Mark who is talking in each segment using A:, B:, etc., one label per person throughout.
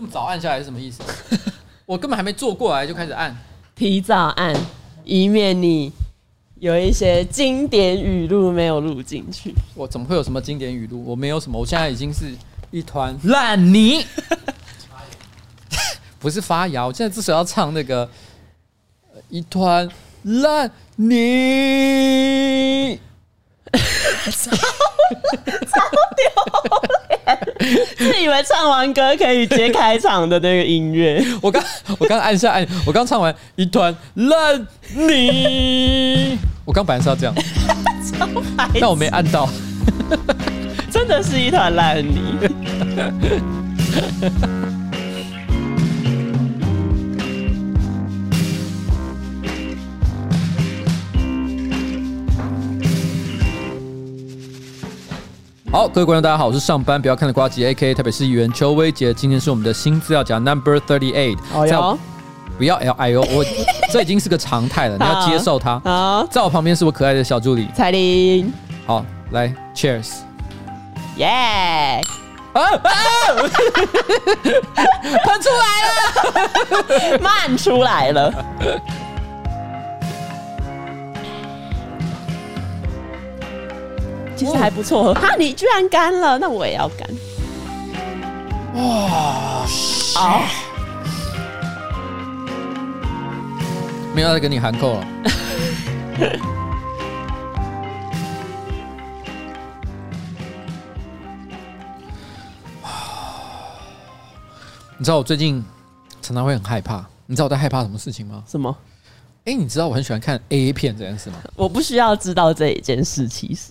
A: 这么早按下来是什么意思？我根本还没坐过来就开始按，
B: 提早按，以免你有一些经典语录没有录进去。
A: 我怎么会有什么经典语录？我没有什么，我现在已经是一团烂泥。不是发芽，我现在至少要唱那个一团烂泥。
B: 自以为唱完歌可以接开场的那个音乐。
A: 我刚我刚按下按，我刚唱完一团烂泥。我刚本来是要这样，但我没按到，
B: 真的是一团烂泥。
A: 好，各位观众，大家好，我是上班不要看的瓜吉，A.K.A. 台北市议员邱威杰。今天是我们的新资料夹 Number Thirty Eight。不要 L I O，我这已经是个常态了，你要接受它。好，在我旁边是我可爱的小助理
B: 彩铃。
A: 好，来，Cheers，
B: 耶！啊啊！喷出来了，漫出来了。其实还不错喝哈，你居然干了，那我也要干。哇，好，
A: 没有再跟你含扣了。你知道我最近常常会很害怕，你知道我在害怕什么事情吗？
B: 什么？
A: 哎，你知道我很喜欢看 A 片这件事吗？
B: 我不需要知道这一件事，其实。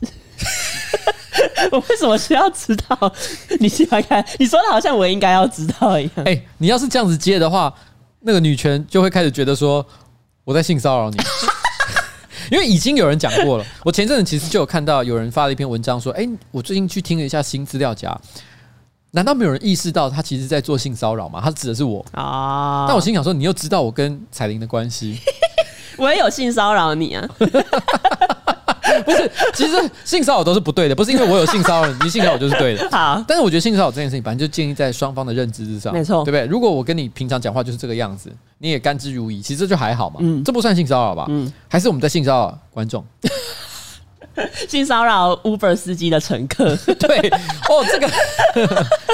B: 我为什么需要知道？你喜欢看？你说的好像我应该要知道一样。
A: 哎，你要是这样子接的话，那个女权就会开始觉得说我在性骚扰你，因为已经有人讲过了。我前阵子其实就有看到有人发了一篇文章说，哎，我最近去听了一下新资料夹，难道没有人意识到他其实在做性骚扰吗？他指的是我啊。但我心想说，你又知道我跟彩玲的关系，
B: 我也有性骚扰你啊。
A: 不是，其实性骚扰都是不对的，不是因为我有性骚扰，你性骚扰就是对的。好，但是我觉得性骚扰这件事情，反正就建立在双方的认知之上，没错，对不对？如果我跟你平常讲话就是这个样子，你也甘之如饴，其实这就还好嘛，嗯，这不算性骚扰吧？嗯，还是我们在性骚扰观众，
B: 性骚扰 Uber 司机的乘客，
A: 对，哦，这个。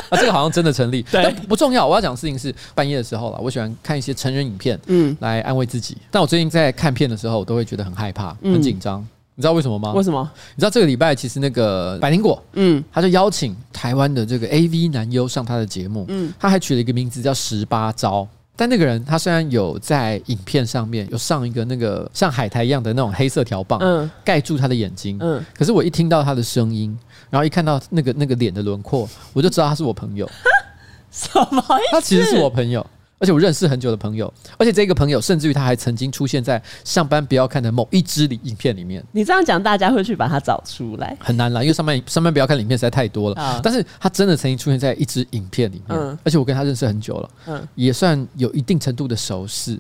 A: 啊，这个好像真的成立，对，但不重要。我要讲的事情是半夜的时候了，我喜欢看一些成人影片，嗯，来安慰自己。但我最近在看片的时候，我都会觉得很害怕，很紧张。你知道为什么吗？
B: 为什么？
A: 你知道这个礼拜其实那个百灵果，嗯，他就邀请台湾的这个 AV 男优上他的节目，嗯，他还取了一个名字叫十八招。但那个人他虽然有在影片上面有上一个那个像海苔一样的那种黑色条棒，嗯，盖住他的眼睛，嗯，可是我一听到他的声音，然后一看到那个那个脸的轮廓，我就知道他是我朋友。
B: 什么意思？
A: 他其实是我朋友。而且我认识很久的朋友，而且这个朋友甚至于他还曾经出现在上班不要看的某一支里影片里面。
B: 你这样讲，大家会去把他找出来？
A: 很难啦，因为上班上班不要看影片实在太多了。啊、但是他真的曾经出现在一支影片里面，嗯、而且我跟他认识很久了，嗯，也算有一定程度的熟识。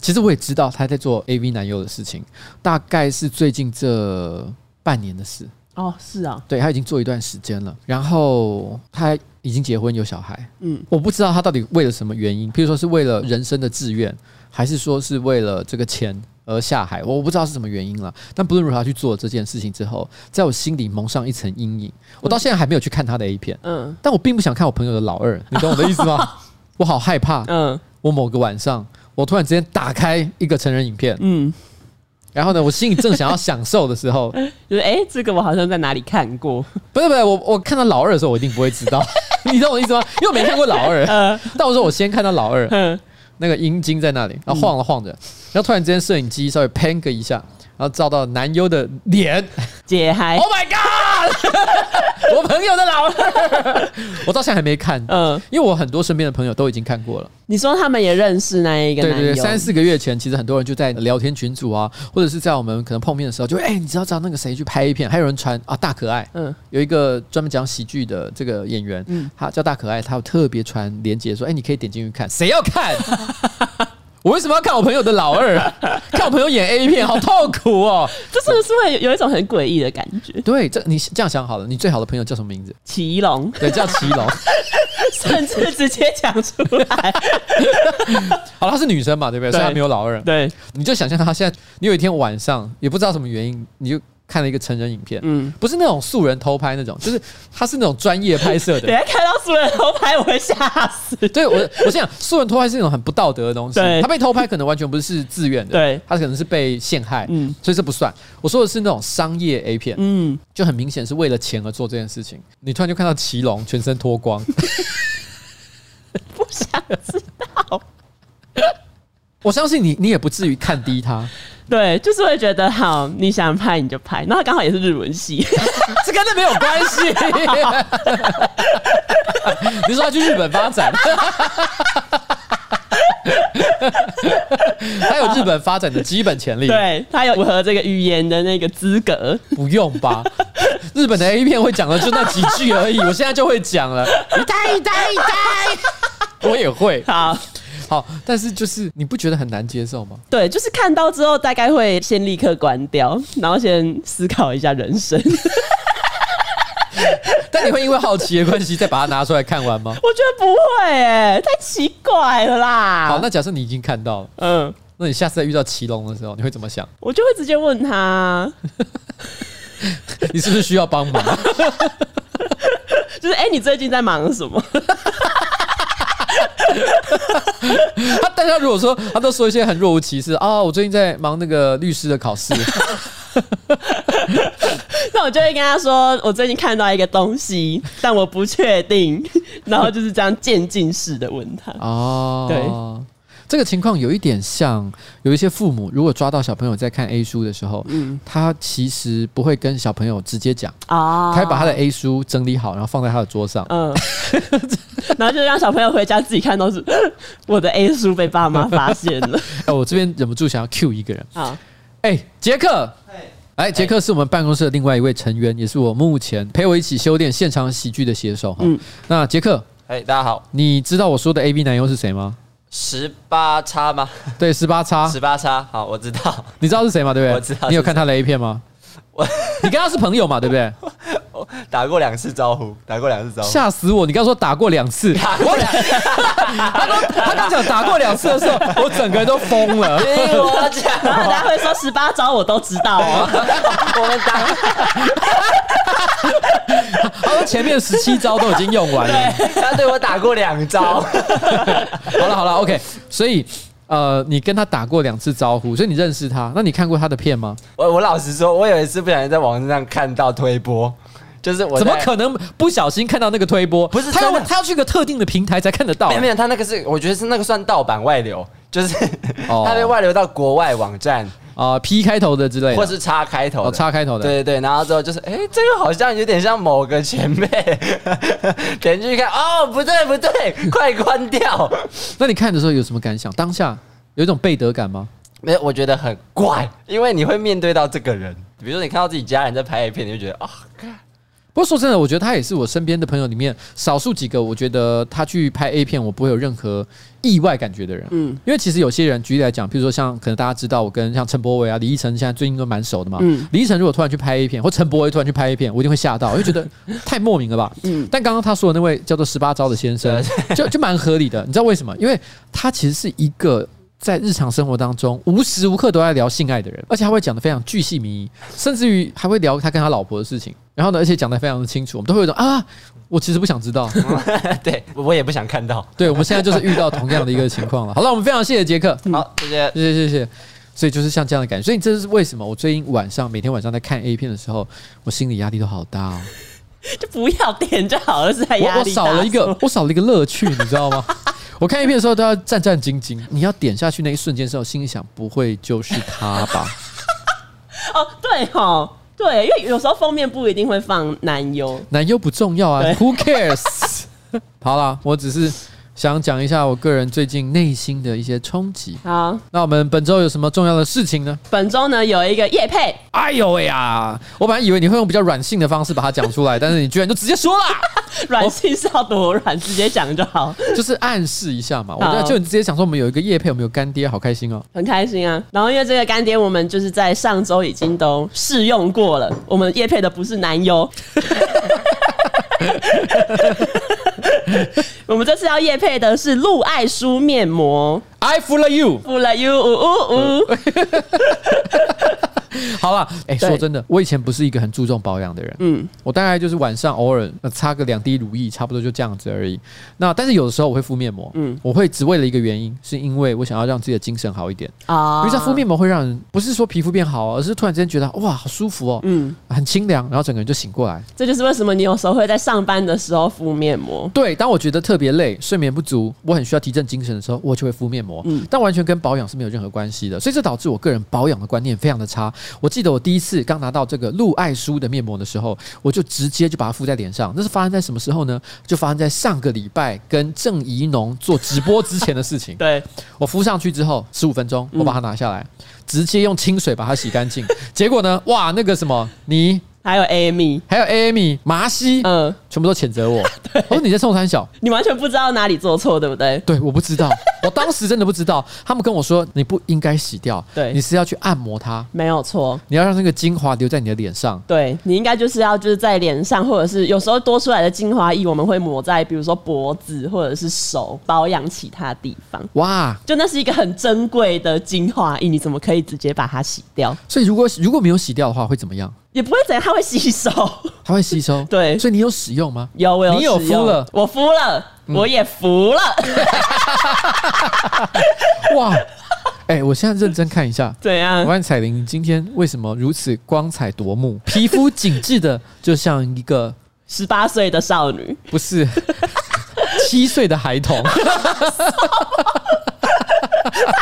A: 其实我也知道他在做 AV 男优的事情，大概是最近这半年的事。
B: 哦，是啊，
A: 对，他已经做一段时间了，然后他已经结婚有小孩，嗯，我不知道他到底为了什么原因，譬如说是为了人生的志愿，还是说是为了这个钱而下海，我不知道是什么原因了。但不论如何，他去做这件事情之后，在我心里蒙上一层阴影。我到现在还没有去看他的 A 片，嗯，但我并不想看我朋友的老二，你懂我的意思吗？我好害怕，嗯，我某个晚上，我突然之间打开一个成人影片，嗯。然后呢，我心里正想要享受的时候，
B: 就是哎，这个我好像在哪里看过。
A: 不是不是，我我看到老二的时候，我一定不会知道。你知道我意思吗？因为我没看过老二。但我说我先看到老二，那个阴茎在那里，然后晃了晃着，然后突然之间摄影机稍微 pan 个一下。然后照到男优的脸，
B: 姐嗨
A: ！Oh my god！我朋友的老二，我到现在还没看，嗯，因为我很多身边的朋友都已经看过了。
B: 你说他们也认识那一个男优？
A: 对对对，三四个月前，其实很多人就在聊天群组啊，或者是在我们可能碰面的时候，就哎、欸，你知道知道那个谁去拍一片？还有人传啊，大可爱，嗯，有一个专门讲喜剧的这个演员，嗯，他叫大可爱，他有特别传连接说，哎、欸，你可以点进去看，谁要看？我为什么要看我朋友的老二？看我朋友演 A 片，好痛苦哦！
B: 这是不是会有一种很诡异的感觉？
A: 对，这你这样想好了，你最好的朋友叫什么名字？
B: 祁隆，
A: 对，叫祁隆。
B: 甚至直接讲出来。
A: 好，她是女生嘛，对不对？虽然没有老二。
B: 对，
A: 你就想象她现在，你有一天晚上也不知道什么原因，你就。看了一个成人影片，嗯，不是那种素人偷拍那种，就是他是那种专业拍摄的。
B: 等下看到素人偷拍，我会吓死。
A: 对，我我想素人偷拍是一种很不道德的东西。
B: 对，
A: 他被偷拍可能完全不是自愿的，
B: 对，
A: 他可能是被陷害，嗯，所以这不算。我说的是那种商业 A 片，嗯，就很明显是为了钱而做这件事情。你突然就看到奇隆全身脱光，
B: 不想知道。
A: 我相信你，你也不至于看低他。
B: 对，就是会觉得好，你想拍你就拍，然后刚好也是日文系，
A: 这跟那没有关系。你说他去日本发展，他有日本发展的基本潜力，
B: 对，他有符合这个语言的那个资格，
A: 不用吧？日本的 A 片会讲的就那几句而已，我现在就会讲了，一呆一呆一呆，我也会，
B: 好。
A: 好，但是就是你不觉得很难接受吗？
B: 对，就是看到之后大概会先立刻关掉，然后先思考一下人生。
A: 但你会因为好奇的关系再把它拿出来看完吗？
B: 我觉得不会，哎，太奇怪了啦。
A: 好，那假设你已经看到了，嗯，那你下次再遇到奇隆的时候，你会怎么想？
B: 我就会直接问他，
A: 你是不是需要帮忙？
B: 就是哎、欸，你最近在忙什么？
A: 他大家如果说他都说一些很若无其事啊，我最近在忙那个律师的考试，
B: 那我就会跟他说，我最近看到一个东西，但我不确定，然后就是这样渐进式的问他。哦，对。
A: 这个情况有一点像，有一些父母如果抓到小朋友在看 A 书的时候，嗯，他其实不会跟小朋友直接讲啊，他会把他的 A 书整理好，然后放在他的桌上，嗯，
B: 然后就让小朋友回家自己看到是 我的 A 书被爸妈发现了。
A: 哎，我这边忍不住想要 cue 一个人。啊，哎，杰克，哎，杰克是我们办公室的另外一位成员，也是我目前陪我一起修炼现场喜剧的写手哈。嗯，那杰克，
C: 哎，大家好，
A: 你知道我说的 A B 男优是谁吗？
C: 十八叉吗？
A: 对，十八叉，
C: 十八叉。好，我知道。
A: 你知道是谁吗？对不对？
C: 我知道。
A: 你有看他的 A 片吗？我，你跟他是朋友嘛？对不对？
C: 我 打过两次招呼，打过两次招呼。
A: 吓死我！你刚说打过两次，打过两次。他刚他刚讲打过两次的时候，我整个人都疯了。
C: 听我讲，
B: 大家会说十八招我都知道哦。
C: 我们打。
A: 他说前面十七招都已经用完了，
C: 他对我打过两招。
A: 好了好了，OK。所以呃，你跟他打过两次招呼，所以你认识他。那你看过他的片吗？
C: 我我老实说，我有一次不小心在网上看到推播，就是我
A: 怎么可能不小心看到那个推播？不是他要他要去个特定的平台才看得到。
C: 没有没有，他那个是我觉得是那个算盗版外流，就是 他被外流到国外网站。
A: 啊、呃、，P 开头的之类的，
C: 或是叉开头的，
A: 叉、哦、开头的，
C: 对对对，然后之后就是，哎、欸，这个好像有点像某个前辈，点进去看，哦，不对不对，快关掉。
A: 那你看的时候有什么感想？当下有一种背德感吗？
C: 没有，我觉得很怪，因为你会面对到这个人，比如说你看到自己家人在拍一片，你就觉得啊，看、哦。
A: 不过说真的，我觉得他也是我身边的朋友里面少数几个，我觉得他去拍 A 片，我不会有任何意外感觉的人。嗯，因为其实有些人举例来讲，比如说像可能大家知道，我跟像陈柏伟啊、李依晨现在最近都蛮熟的嘛。嗯，李依晨如果突然去拍 A 片，或陈柏伟突然去拍 A 片，我一定会吓到，我就觉得 太莫名了吧。嗯，但刚刚他说的那位叫做十八招的先生，就就蛮合理的。你知道为什么？因为他其实是一个。在日常生活当中，无时无刻都在聊性爱的人，而且他会讲的非常巨细靡遗，甚至于还会聊他跟他老婆的事情。然后呢，而且讲的非常的清楚，我们都会有一种啊，我其实不想知道，
C: 对我也不想看到。
A: 对，我们现在就是遇到同样的一个情况了。好了，我们非常谢谢杰克，
C: 好，谢谢，
A: 谢谢，谢谢。所以就是像这样的感觉，所以这是为什么我最近晚上每天晚上在看 A 片的时候，我心里压力都好大哦。
B: 就不要点就好了，是在压力大。
A: 我少了一个，我少了一个乐趣，你知道吗？我看一片的时候都要战战兢兢，你要点下去那一瞬间的时候，心里想不会就是他吧？
B: 哦，对哦，对，因为有时候封面不一定会放男优，
A: 男优不重要啊，Who cares？好了，我只是。想讲一下我个人最近内心的一些冲击。好，那我们本周有什么重要的事情呢？
B: 本周呢有一个叶配。
A: 哎呦喂呀！我本来以为你会用比较软性的方式把它讲出来，但是你居然就直接说了。
B: 软性是要多软？直接讲就好。
A: 就是暗示一下嘛。我就你直接讲说我们有一个叶配，我们有干爹，好开心哦。
B: 很开心啊。然后因为这个干爹，我们就是在上周已经都试用过了。我们叶配的不是男优。我们这次要夜配的是露爱舒面膜
A: ，I fool
B: you，fool you，呜呜呜。
A: 好了，哎、欸，说真的，我以前不是一个很注重保养的人。嗯，我大概就是晚上偶尔擦个两滴乳液，差不多就这样子而已。那但是有的时候我会敷面膜，嗯，我会只为了一个原因，是因为我想要让自己的精神好一点啊。因为在敷面膜会让人不是说皮肤变好，而是突然之间觉得哇，好舒服哦，嗯，很清凉，然后整个人就醒过来。
B: 这就是为什么你有时候会在上班的时候敷面膜。
A: 对，当我觉得特别累、睡眠不足，我很需要提振精神的时候，我就会敷面膜。嗯，但完全跟保养是没有任何关系的，所以这导致我个人保养的观念非常的差。我记得我第一次刚拿到这个露爱舒的面膜的时候，我就直接就把它敷在脸上。那是发生在什么时候呢？就发生在上个礼拜跟郑怡农做直播之前的事情。
B: 对，
A: 我敷上去之后，十五分钟，我把它拿下来，直接用清水把它洗干净。结果呢，哇，那个什么你。
B: 还有 Amy，
A: 还有 Amy，麻西，嗯，全部都谴责我。我说你在冲三小，
B: 你完全不知道哪里做错，对不对？
A: 对，我不知道，我当时真的不知道。他们跟我说，你不应该洗掉，对，你是要去按摩它，
B: 没有错。
A: 你要让那个精华留在你的脸上，
B: 对，你应该就是要就是在脸上，或者是有时候多出来的精华液，我们会抹在比如说脖子或者是手保养其他地方。哇，就那是一个很珍贵的精华液，你怎么可以直接把它洗掉？
A: 所以如果如果没有洗掉的话，会怎么样？
B: 也不会怎样，它会吸收，
A: 它会吸收。
B: 对，
A: 所以你有使用吗？
B: 有，我有。
A: 你有敷了，
B: 我敷了，嗯、我也服了。
A: 哇，哎、欸，我现在认真看一下，
B: 怎样？
A: 我问彩玲，今天为什么如此光彩夺目？皮肤紧致的，就像一个
B: 十八岁的少女，
A: 不是七岁的孩童。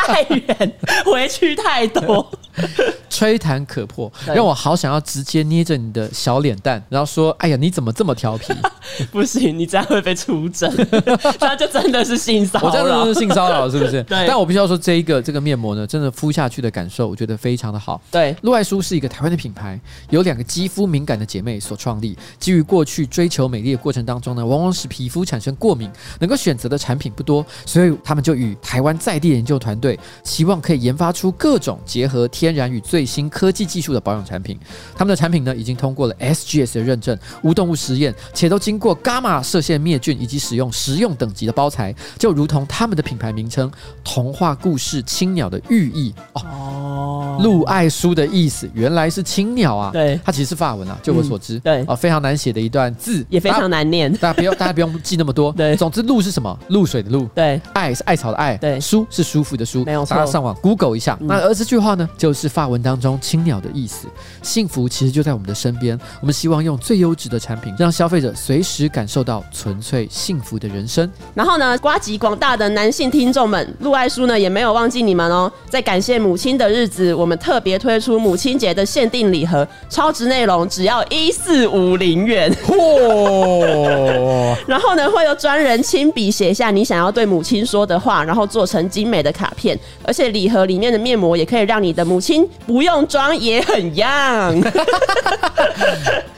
B: 太远，回去太多。
A: 吹弹可破，让我好想要直接捏着你的小脸蛋，然后说：“哎呀，你怎么这么调皮？”
B: 不行，你这样会被出征，那就真的是性骚扰。
A: 我真的是性骚扰，是不是？对。但我必须要说，这一个这个面膜呢，真的敷下去的感受，我觉得非常的好。
B: 对，
A: 露爱舒是一个台湾的品牌，由两个肌肤敏感的姐妹所创立。基于过去追求美丽的过程当中呢，往往使皮肤产生过敏，能够选择的产品不多，所以他们就与台湾在地研究团队，希望可以研发出各种结合天然与最新科技技术的保养产品，他们的产品呢已经通过了 SGS 的认证，无动物实验，且都经过伽马射线灭菌以及使用食用等级的包材，就如同他们的品牌名称“童话故事青鸟”的寓意。哦。露爱书的意思原来是青鸟啊，
B: 对，
A: 它其实是法文啊，就我所知，
B: 嗯、对。
A: 啊，非常难写的一段字，
B: 也非常难念，
A: 大家不用大家不用记那么多，
B: 对，
A: 总之露是什么？露水的露，
B: 对，
A: 爱是艾草的爱，
B: 对，
A: 舒是舒服的舒，
B: 没有错，
A: 大家上网 Google 一下，嗯、那而这句话呢，就是法文当中青鸟的意思。幸福其实就在我们的身边。我们希望用最优质的产品，让消费者随时感受到纯粹幸福的人生。
B: 然后呢，瓜吉广大的男性听众们，陆爱书呢也没有忘记你们哦。在感谢母亲的日子，我们特别推出母亲节的限定礼盒，超值内容只要一四五零元。嚯！然后呢，会有专人亲笔写下你想要对母亲说的话，然后做成精美的卡片。而且礼盒里面的面膜也可以让你的母亲不用装也很 young，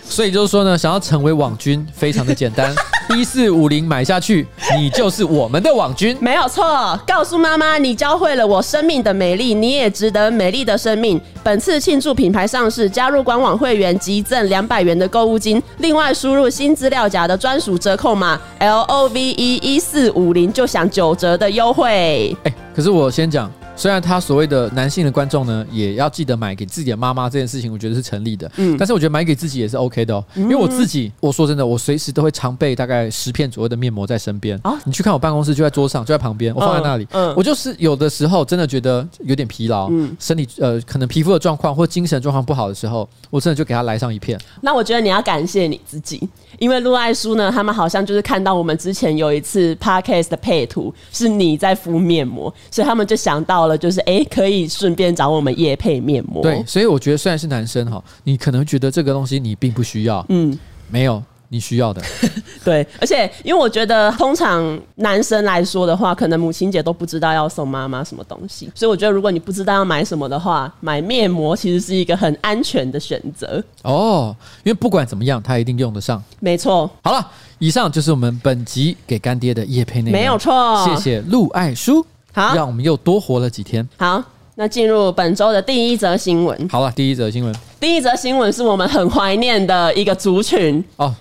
A: 所以就是说呢，想要成为网军非常的简单，一四五零买下去，你就是我们的网军，
B: 没有错。告诉妈妈，你教会了我生命的美丽，你也值得美丽的生命。本次庆祝品牌上市，加入官网会员即赠两百元的购物金，另外输入新资料夹的专属折扣码 L O V E 一四五零就享九折的优惠。
A: 哎，可是我先讲。虽然他所谓的男性的观众呢，也要记得买给自己的妈妈这件事情，我觉得是成立的。嗯，但是我觉得买给自己也是 OK 的哦，因为我自己，我说真的，我随时都会常备大概十片左右的面膜在身边。啊，你去看我办公室就在桌上，就在旁边，我放在那里。嗯，我就是有的时候真的觉得有点疲劳，嗯，身体呃可能皮肤的状况或精神状况不好的时候，我真的就给他来上一片。
B: 那我觉得你要感谢你自己，因为陆爱书呢，他们好像就是看到我们之前有一次 Podcast 的配图是你在敷面膜，所以他们就想到了，就是哎可以。顺便找我们夜配面膜。
A: 对，所以我觉得虽然是男生哈，你可能觉得这个东西你并不需要，嗯，没有你需要的。
B: 对，而且因为我觉得通常男生来说的话，可能母亲节都不知道要送妈妈什么东西，所以我觉得如果你不知道要买什么的话，买面膜其实是一个很安全的选择。
A: 哦，因为不管怎么样，他一定用得上。
B: 没错。
A: 好了，以上就是我们本集给干爹的叶配内容。
B: 没有错。
A: 谢谢陆爱舒。
B: 好，
A: 让我们又多活了几天。
B: 好。那进入本周的第一则新闻。
A: 好了，第一则新闻。
B: 第一则新闻是我们很怀念的一个族群。哦，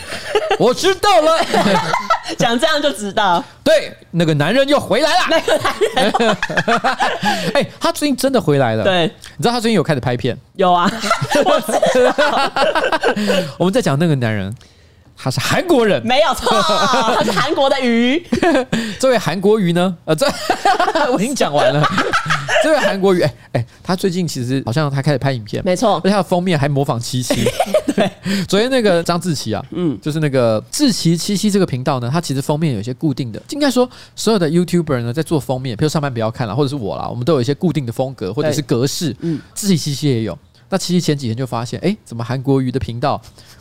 A: 我知道了。
B: 讲这样就知道，
A: 对，那个男人又回来了。
B: 那个男人，
A: 哎、欸，他最近真的回来了。
B: 对，
A: 你知道他最近有开始拍片？
B: 有啊，我知道。
A: 我们在讲那个男人。他是韩国人，
B: 没有错，他是韩国的鱼。
A: 这位韩国鱼呢？呃，这我 已经讲完了。这位韩国鱼，哎、欸、哎，他最近其实好像他开始拍影片，
B: 没错，
A: 而且他的封面还模仿七七。对，昨天那个张志奇啊，嗯，就是那个志奇七七这个频道呢，他其实封面有一些固定的，应该说所有的 YouTuber 呢在做封面，比如上班不要看了，或者是我啦，我们都有一些固定的风格或者是格式。嗯，志奇七七也有。那七七前几天就发现，哎、欸，怎么韩国瑜的频道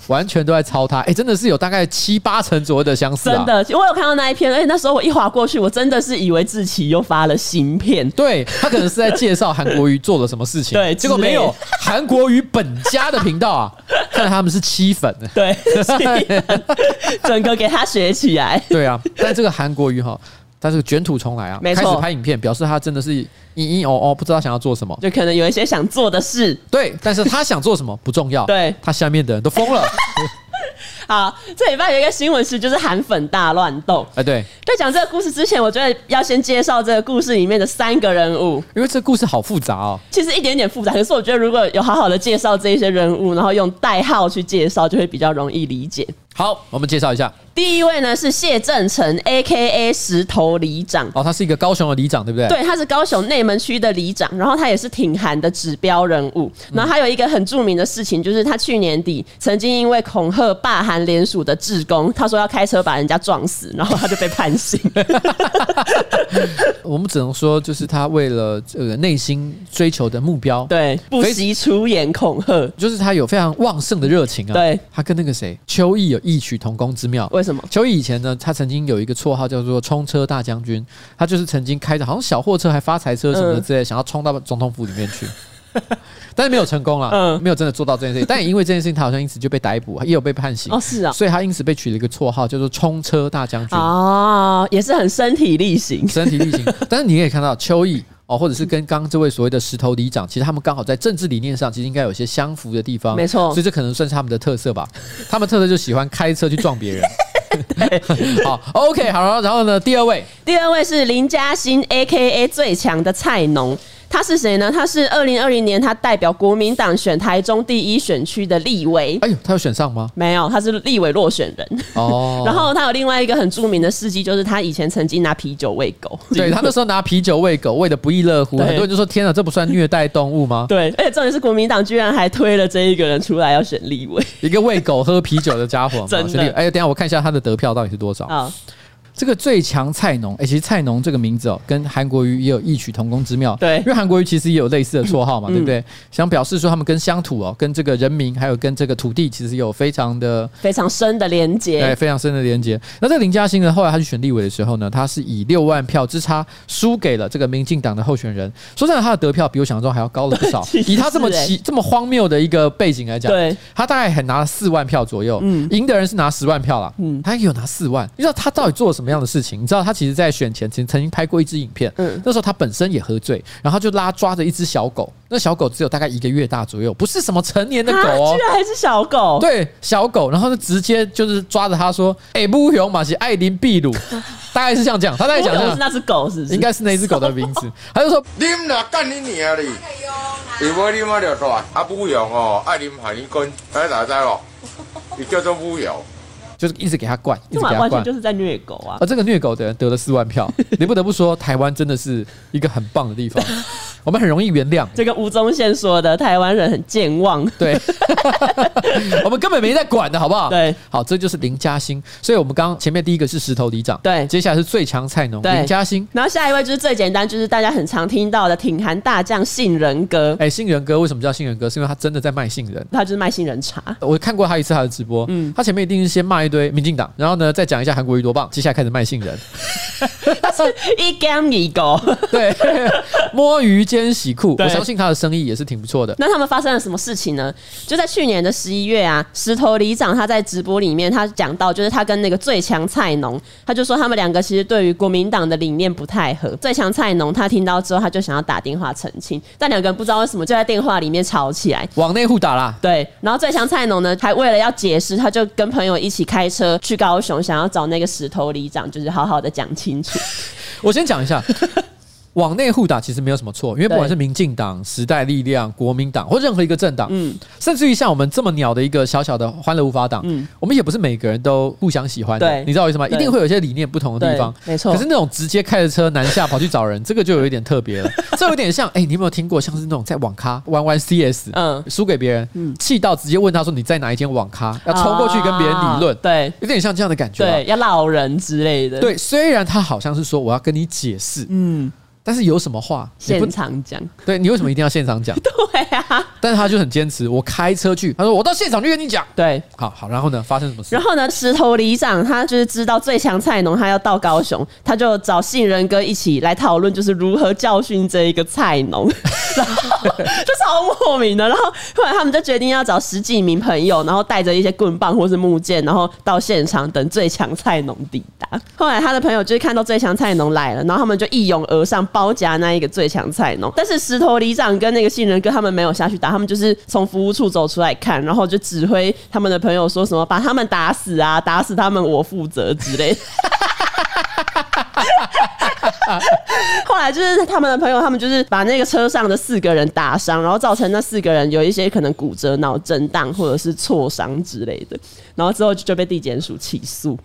A: 完全都在抄他？哎、欸，真的是有大概七八成左右的相似、啊。
B: 真的，我有看到那一篇，而且那时候我一滑过去，我真的是以为志奇又发了新片。
A: 对，他可能是在介绍韩国瑜做了什么事情。对，结果没有，韩国瑜本家的频道啊，看来他们是七粉。
B: 对，整个给他学起来。
A: 对啊，但这个韩国瑜哈。但是卷土重来啊，开始拍影片，表示他真的是嘤嘤哦哦，不知道想要做什么，
B: 就可能有一些想做的事。
A: 对，但是他想做什么不重要，
B: 对，
A: 他下面的人都疯了。
B: 好，这礼拜有一个新闻是，就是韩粉大乱斗。
A: 哎，对，
B: 在讲这个故事之前，我觉得要先介绍这个故事里面的三个人物，
A: 因为这个故事好复杂哦。
B: 其实一点点复杂，可是我觉得如果有好好的介绍这一些人物，然后用代号去介绍，就会比较容易理解。
A: 好，我们介绍一下。
B: 第一位呢是谢正成，A.K.A. 石头里长。
A: 哦，他是一个高雄的里长，对不对？
B: 对，他是高雄内门区的里长，然后他也是挺韩的指标人物。然后还有一个很著名的事情，就是他去年底曾经因为恐吓霸韩联署的志工，他说要开车把人家撞死，然后他就被判刑。
A: 我们只能说，就是他为了这个内心追求的目标，
B: 对，不惜出言恐吓，
A: 就是他有非常旺盛的热情啊。对，他跟那个谁邱毅有异曲同工之妙。
B: 为什么？
A: 邱毅以前呢，他曾经有一个绰号叫做“冲车大将军”，他就是曾经开着好像小货车还发财车什么的之类，想要冲到总统府里面去。但是没有成功了，嗯，没有真的做到这件事情。但也因为这件事情，他好像因此就被逮捕，也有被判刑。
B: 哦，是啊，
A: 所以他因此被取了一个绰号，叫做“冲车大将军”。
B: 哦，也是很身体力行，
A: 身体力行。但是你可以看到邱毅哦，或者是跟刚刚这位所谓的石头里长，其实他们刚好在政治理念上，其实应该有些相符的地方。
B: 没错，
A: 所以这可能算是他们的特色吧。他们特色就喜欢开车去撞别人。好，OK，好了，然后呢，第二位，
B: 第二位是林嘉欣，AKA 最强的菜农。他是谁呢？他是二零二零年他代表国民党选台中第一选区的立委。
A: 哎呦，他有选上吗？
B: 没有，他是立委落选人。哦。然后他有另外一个很著名的事迹，就是他以前曾经拿啤酒喂狗。
A: 对，他那时候拿啤酒喂狗，喂的不亦乐乎。很多人就说：“天哪，这不算虐待动物吗？”
B: 对，而且重点是国民党居然还推了这一个人出来要选立委，
A: 一个喂狗喝啤酒的家伙。
B: 真的。
A: 哎，等下我看一下他的得票到底是多少。啊。这个最强菜农，哎，其实菜农这个名字哦，跟韩国瑜也有异曲同工之妙。
B: 对，
A: 因为韩国瑜其实也有类似的绰号嘛，嗯、对不对？想表示说他们跟乡土哦，跟这个人民，还有跟这个土地，其实有非常的
B: 非常深的连接。
A: 对，非常深的连接。那这个林嘉欣呢，后来他去选立委的时候呢，他是以六万票之差输给了这个民进党的候选人。说真的，他的得票比我想象中还要高了不少。以他这么奇这么荒谬的一个背景来讲，
B: 对，
A: 他大概还拿了四万票左右。嗯，赢的人是拿十万票了。嗯，他也有拿四万。你知道他到底做了什么样的事情？你知道他？其实，在选前曾曾经拍过一支影片，嗯，那时候他本身也喝醉，然后就拉抓着一只小狗，那小狗只有大概一个月大左右，不是什么成年的狗哦，
B: 居然还是小狗，
A: 对，小狗，然后就直接就是抓着他说：“哎，不勇马是艾琳秘鲁，大概是这样讲，他大概讲的是
B: 那只狗是，
A: 应该是那只狗的名字，他就说：
D: 你们俩干你娘的，你不你妈了大，啊不勇哦，艾琳海尼根，大家知道你叫做不勇。”
A: 就是一直给他灌，一直给他灌，
B: 完全就是在虐狗啊！
A: 而这个虐狗的人得了四万票，你不得不说，台湾真的是一个很棒的地方。我们很容易原谅
B: 这个吴宗宪说的，台湾人很健忘。
A: 对，我们根本没在管的好不好？
B: 对，
A: 好，这就是林嘉欣。所以我们刚前面第一个是石头里长，
B: 对，
A: 接下来是最强菜农林嘉欣，
B: 然后下一位就是最简单，就是大家很常听到的挺韩大将杏仁哥。
A: 哎，杏仁哥为什么叫杏仁哥？是因为他真的在卖杏仁，
B: 他就是卖杏仁茶。
A: 我看过他一次他的直播，嗯，他前面一定是先骂一堆民进党，然后呢再讲一下韩国瑜多棒，接下来开始卖杏仁，
B: 他 是一干一狗，
A: 对，摸鱼兼洗裤。我相信他的生意也是挺不错的。
B: 那他们发生了什么事情呢？就在去年的十一月啊，石头里长他在直播里面，他讲到，就是他跟那个最强菜农，他就说他们两个其实对于国民党的理念不太合。最强菜农他听到之后，他就想要打电话澄清，但两个人不知道为什么就在电话里面吵起来，
A: 往内互打啦。
B: 对，然后最强菜农呢，还为了要解释，他就跟朋友一起开开车去高雄，想要找那个石头里长，就是好好的讲清楚。
A: 我先讲一下。往内互打其实没有什么错，因为不管是民进党、时代力量、国民党或任何一个政党，嗯，甚至于像我们这么鸟的一个小小的欢乐无法党，嗯，我们也不是每个人都互相喜欢的，你知道为什么？一定会有一些理念不同的地方，
B: 没错。
A: 可是那种直接开着车南下跑去找人，这个就有一点特别了，这有点像，哎，你有没有听过像是那种在网咖玩玩 CS，嗯，输给别人，嗯，气到直接问他说你在哪一间网咖，要冲过去跟别人理论，对，有点像这样的感觉，
B: 对，要闹人之类的，
A: 对。虽然他好像是说我要跟你解释，嗯。但是有什么话
B: 现场讲？
A: 对，你为什么一定要现场讲？
B: 对啊，
A: 但是他就很坚持，我开车去。他说我到现场就跟你讲。
B: 对，
A: 好好，然后呢，发生什么事？
B: 然后呢，石头里长他就是知道最强菜农他要到高雄，他就找杏仁哥一起来讨论，就是如何教训这一个菜农，然 后就超莫名的。然后后来他们就决定要找十几名朋友，然后带着一些棍棒或是木剑，然后到现场等最强菜农抵达。后来他的朋友就是看到最强菜农来了，然后他们就一拥而上。包夹那一个最强菜农，但是石头里长跟那个杏仁哥他们没有下去打，他们就是从服务处走出来看，然后就指挥他们的朋友说什么把他们打死啊，打死他们我负责之类的。后来就是他们的朋友，他们就是把那个车上的四个人打伤，然后造成那四个人有一些可能骨折、脑震荡或者是挫伤之类的，然后之后就被地检署起诉。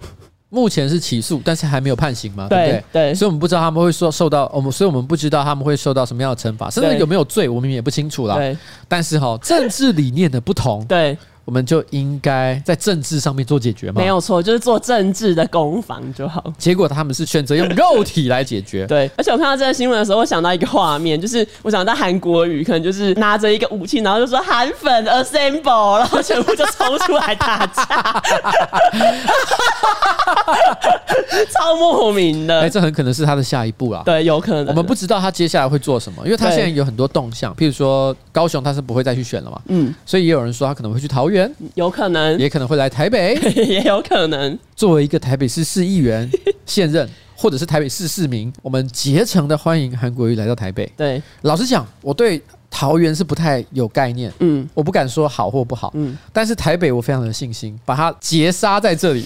A: 目前是起诉，但是还没有判刑嘛？对不对？
B: 对，
A: 所以我们不知道他们会受受到我们，所以我们不知道他们会受到什么样的惩罚，甚至有没有罪，我们也不清楚啦。对，但是哈，政治理念的不同，对。我们就应该在政治上面做解决吗？
B: 没有错，就是做政治的攻防就好。
A: 结果他们是选择用肉体来解决。
B: 对，而且我看到这个新闻的时候，我想到一个画面，就是我想到韩国语可能就是拿着一个武器，然后就说“韩粉 assemble”，然后全部就冲出来打架，超莫名的。
A: 哎，这很可能是他的下一步啊。
B: 对，有可能。
A: 我们不知道他接下来会做什么，因为他现在有很多动向，譬如说高雄他是不会再去选了嘛。嗯，所以也有人说他可能会去桃园。
B: 有可能，
A: 也可能会来台北，
B: 也有可能。
A: 作为一个台北市市议员 现任，或者是台北市市民，我们竭诚的欢迎韩国瑜来到台北。
B: 对，
A: 老实讲，我对桃园是不太有概念，嗯，我不敢说好或不好，嗯，但是台北我非常的信心，把它截杀在这里。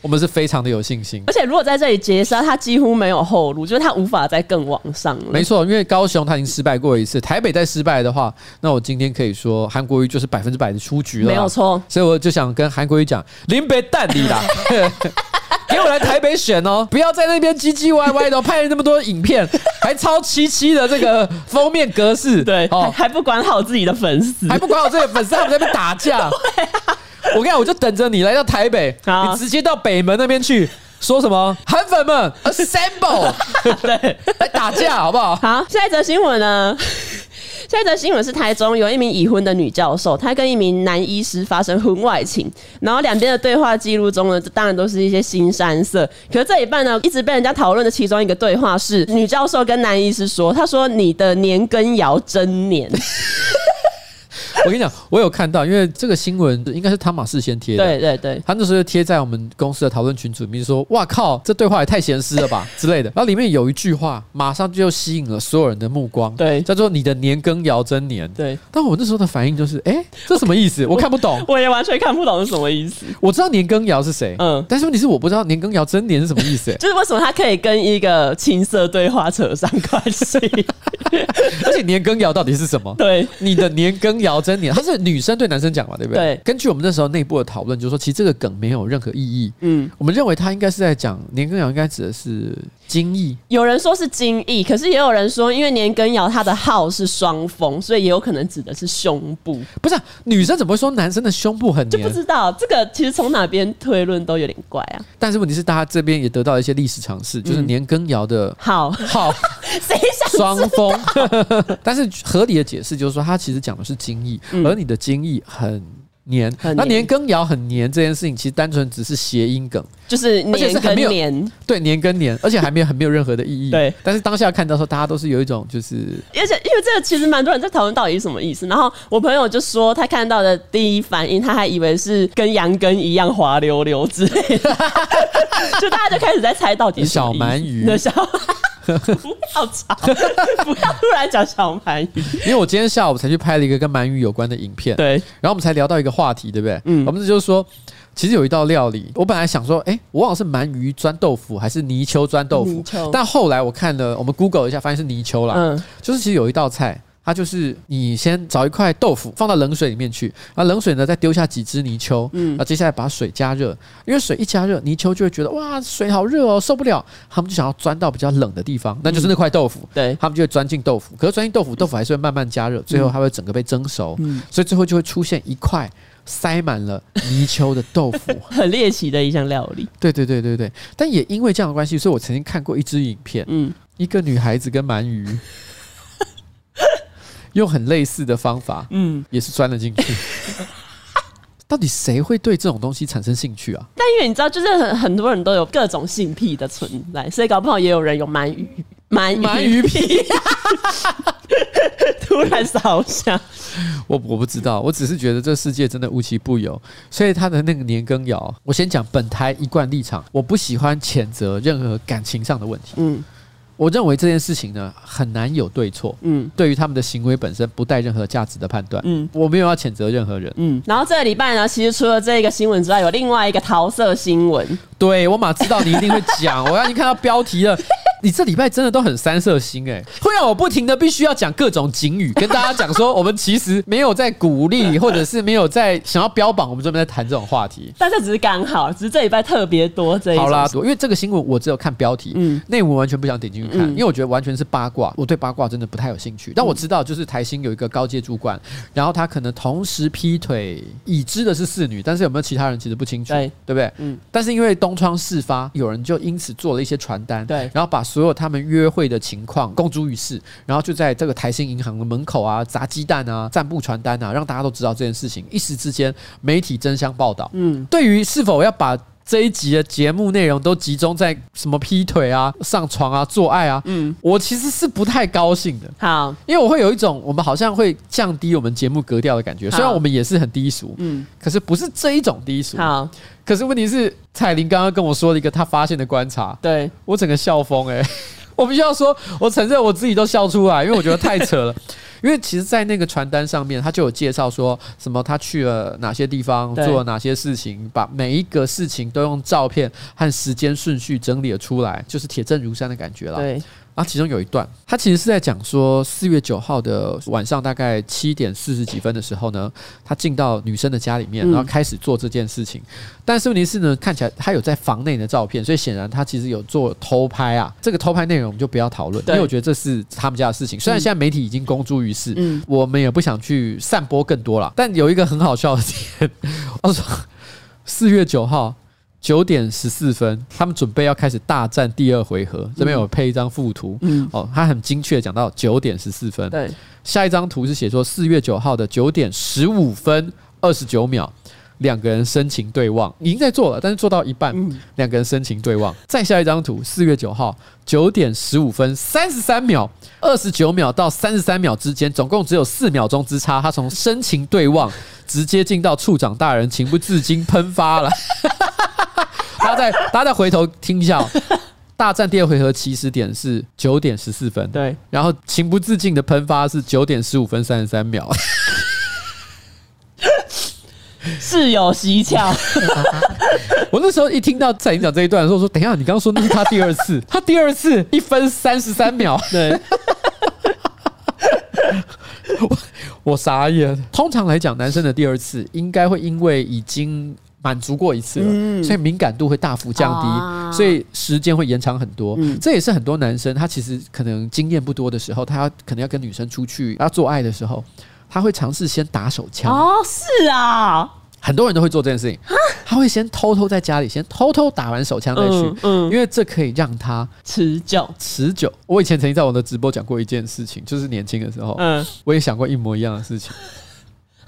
A: 我们是非常的有信心，
B: 而且如果在这里截杀，他几乎没有后路，就是他无法再更往上了。
A: 没错，因为高雄他已经失败过一次，台北再失败的话，那我今天可以说韩国瑜就是百分之百的出局了。
B: 没有错，
A: 所以我就想跟韩国瑜讲，林北蛋你啦，给我来台北选哦，不要在那边唧唧歪歪的，拍了那么多影片，还超七七的这个封面格式，对
B: 哦，还不管好自己的粉丝，
A: 还不管好自己的粉丝，他们在那边打架。我跟你讲，我就等着你来到台北，你直接到北门那边去，说什么韩粉们 assemble，对，来打架好不好？
B: 好，下一则新闻呢？下一则新闻是台中有一名已婚的女教授，她跟一名男医师发生婚外情，然后两边的对话记录中呢，当然都是一些新山色。可是这一半呢，一直被人家讨论的其中一个对话是，女教授跟男医师说：“他说你的年羹尧真黏。”
A: 我跟你讲，我有看到，因为这个新闻应该是汤马士先贴的。
B: 对对对，
A: 他那时候贴在我们公司的讨论群组里面，说：“哇靠，这对话也太咸湿了吧之类的。”然后里面有一句话，马上就吸引了所有人的目光。对，叫做“你的年羹尧真年”。对，但我那时候的反应就是：“哎，这什么意思？我看不懂。”
B: 我也完全看不懂是什么意思。
A: 我知道年羹尧是谁，嗯，但是问题是我不知道年羹尧真年是什么意思。
B: 就是为什么他可以跟一个青涩对话扯上关系？
A: 而且年羹尧到底是什么？对，你的年羹尧 他是女生。对男生讲嘛，对不对？对。根据我们那时候内部的讨论，就是说，其实这个梗没有任何意义。嗯，我们认为他应该是在讲年羹尧，应该指的是精液。
B: 有人说是精液，可是也有人说，因为年羹尧他的号是双峰，所以也有可能指的是胸部。
A: 不是、啊、女生怎么会说男生的胸部很？
B: 就不知道这个，其实从哪边推论都有点怪啊。
A: 但是问题是，大家这边也得到一些历史常识，就是年羹尧的号号 谁想双峰？但是合理的解释就是说，他其实讲的是精液，而你的精。意很黏，那年羹尧很黏这件事情，其实单纯只是谐音梗，
B: 就是
A: 而且是很没有
B: 黏，
A: 对年跟年，而且还没有很没有任何的意义。对，但是当下看到说，大家都是有一种就是，
B: 而且因为这个其实蛮多人在讨论到底是什么意思。然后我朋友就说，他看到的第一反应，他还以为是跟羊羹一样滑溜溜之类的，就大家就开始在猜到底是
A: 小鳗鱼。
B: 不要吵！不要突然讲小鳗鱼，
A: 因为我今天下午才去拍了一个跟鳗鱼有关的影片。对，然后我们才聊到一个话题，对不对？嗯，我们就是说，其实有一道料理，我本来想说，哎，我忘了是鳗鱼钻豆腐还是泥鳅钻豆腐，但后来我看了，我们 Google 一下，发现是泥鳅啦。嗯，就是其实有一道菜。它就是你先找一块豆腐放到冷水里面去，然后冷水呢再丢下几只泥鳅，嗯，然后接下来把水加热，因为水一加热，泥鳅就会觉得哇水好热哦，受不了，他们就想要钻到比较冷的地方，那就是那块豆腐，对，他们就会钻进豆腐，可是钻进豆腐，豆腐还是会慢慢加热，最后它会整个被蒸熟，嗯，所以最后就会出现一块塞满了泥鳅的豆腐，
B: 很猎奇的一项料理，
A: 对对对对对，但也因为这样的关系，所以我曾经看过一支影片，嗯，一个女孩子跟鳗鱼。用很类似的方法，嗯，也是钻了进去。到底谁会对这种东西产生兴趣啊？
B: 但因为你知道，就是很很多人都有各种性癖的存在，所以搞不好也有人有鳗鱼鳗鱼鳗鱼癖。突然好像
A: 我我不知道，我只是觉得这世界真的无奇不有。所以他的那个年羹尧，我先讲本台一贯立场，我不喜欢谴责任何感情上的问题。嗯。我认为这件事情呢，很难有对错。嗯，对于他们的行为本身不带任何价值的判断。嗯，我没有要谴责任何人。嗯，
B: 然后这个礼拜呢，其实除了这个新闻之外，有另外一个桃色新闻。
A: 对，我马知道你一定会讲，我已经看到标题了。你这礼拜真的都很三色心哎、欸，会让我不停的必须要讲各种警语，跟大家讲说，我们其实没有在鼓励，或者是没有在想要标榜我们这边在谈这种话题。
B: 但这只是刚好，只是这礼拜特别多这一。
A: 好啦，因为这个新闻我只有看标题，嗯，内文完全不想点进去看，因为我觉得完全是八卦，我对八卦真的不太有兴趣。但我知道，就是台新有一个高阶主管，然后他可能同时劈腿已知的是四女，但是有没有其他人其实不清楚，对，对不对？嗯。但是因为东窗事发，有人就因此做了一些传单，对，然后把所有他们约。会的情况公诸于世，然后就在这个台新银行的门口啊，砸鸡蛋啊，散布传单啊，让大家都知道这件事情。一时之间，媒体争相报道。嗯，对于是否要把这一集的节目内容都集中在什么劈腿啊、上床啊、做爱啊，嗯，我其实是不太高兴的。好，因为我会有一种我们好像会降低我们节目格调的感觉。虽然我们也是很低俗，嗯，可是不是这一种低俗。好，可是问题是彩玲刚刚跟我说了一个她发现的观察，对我整个笑疯哎。我必须要说，我承认我自己都笑出来，因为我觉得太扯了。因为其实，在那个传单上面，他就有介绍说什么他去了哪些地方，做了哪些事情，把每一个事情都用照片和时间顺序整理了出来，就是铁证如山的感觉了。对。然后其中有一段，他其实是在讲说，四月九号的晚上大概七点四十几分的时候呢，他进到女生的家里面，然后开始做这件事情。但是问题是呢，看起来他有在房内的照片，所以显然他其实有做偷拍啊。这个偷拍内容我们就不要讨论，因为我觉得这是他们家的事情。虽然现在媒体已经公诸于世，我们也不想去散播更多了。但有一个很好笑的点，我说四月九号。九点十四分，他们准备要开始大战第二回合。这边有配一张附图，嗯，哦，他很精确讲到九点十四分。对，下一张图是写说四月九号的九点十五分二十九秒，两个人深情对望，已经在做了，但是做到一半，两个人深情对望。再下一张图，四月九号九点十五分三十三秒，二十九秒到三十三秒之间，总共只有四秒钟之差。他从深情对望直接进到处长大人情不自禁喷发了。大家再，大家再回头听一下，喔，大战第二回合起始点是九点十四分，对，然后情不自禁的喷发是九点十五分三十三秒，
B: 是有蹊跷。
A: 我那时候一听到蔡营讲这一段的时候，说：“等一下，你刚刚说那是他第二次，他第二次一分三十三秒。”对，我我傻眼。通常来讲，男生的第二次应该会因为已经。满足过一次了，所以敏感度会大幅降低，所以时间会延长很多。这也是很多男生他其实可能经验不多的时候，他要可能要跟女生出去要做爱的时候，他会尝试先打手枪。
B: 哦，是啊，
A: 很多人都会做这件事情。他会先偷偷在家里先偷偷打完手枪再去，嗯，因为这可以让他
B: 持久
A: 持久。我以前曾经在我的直播讲过一件事情，就是年轻的时候，嗯，我也想过一模一样的事情。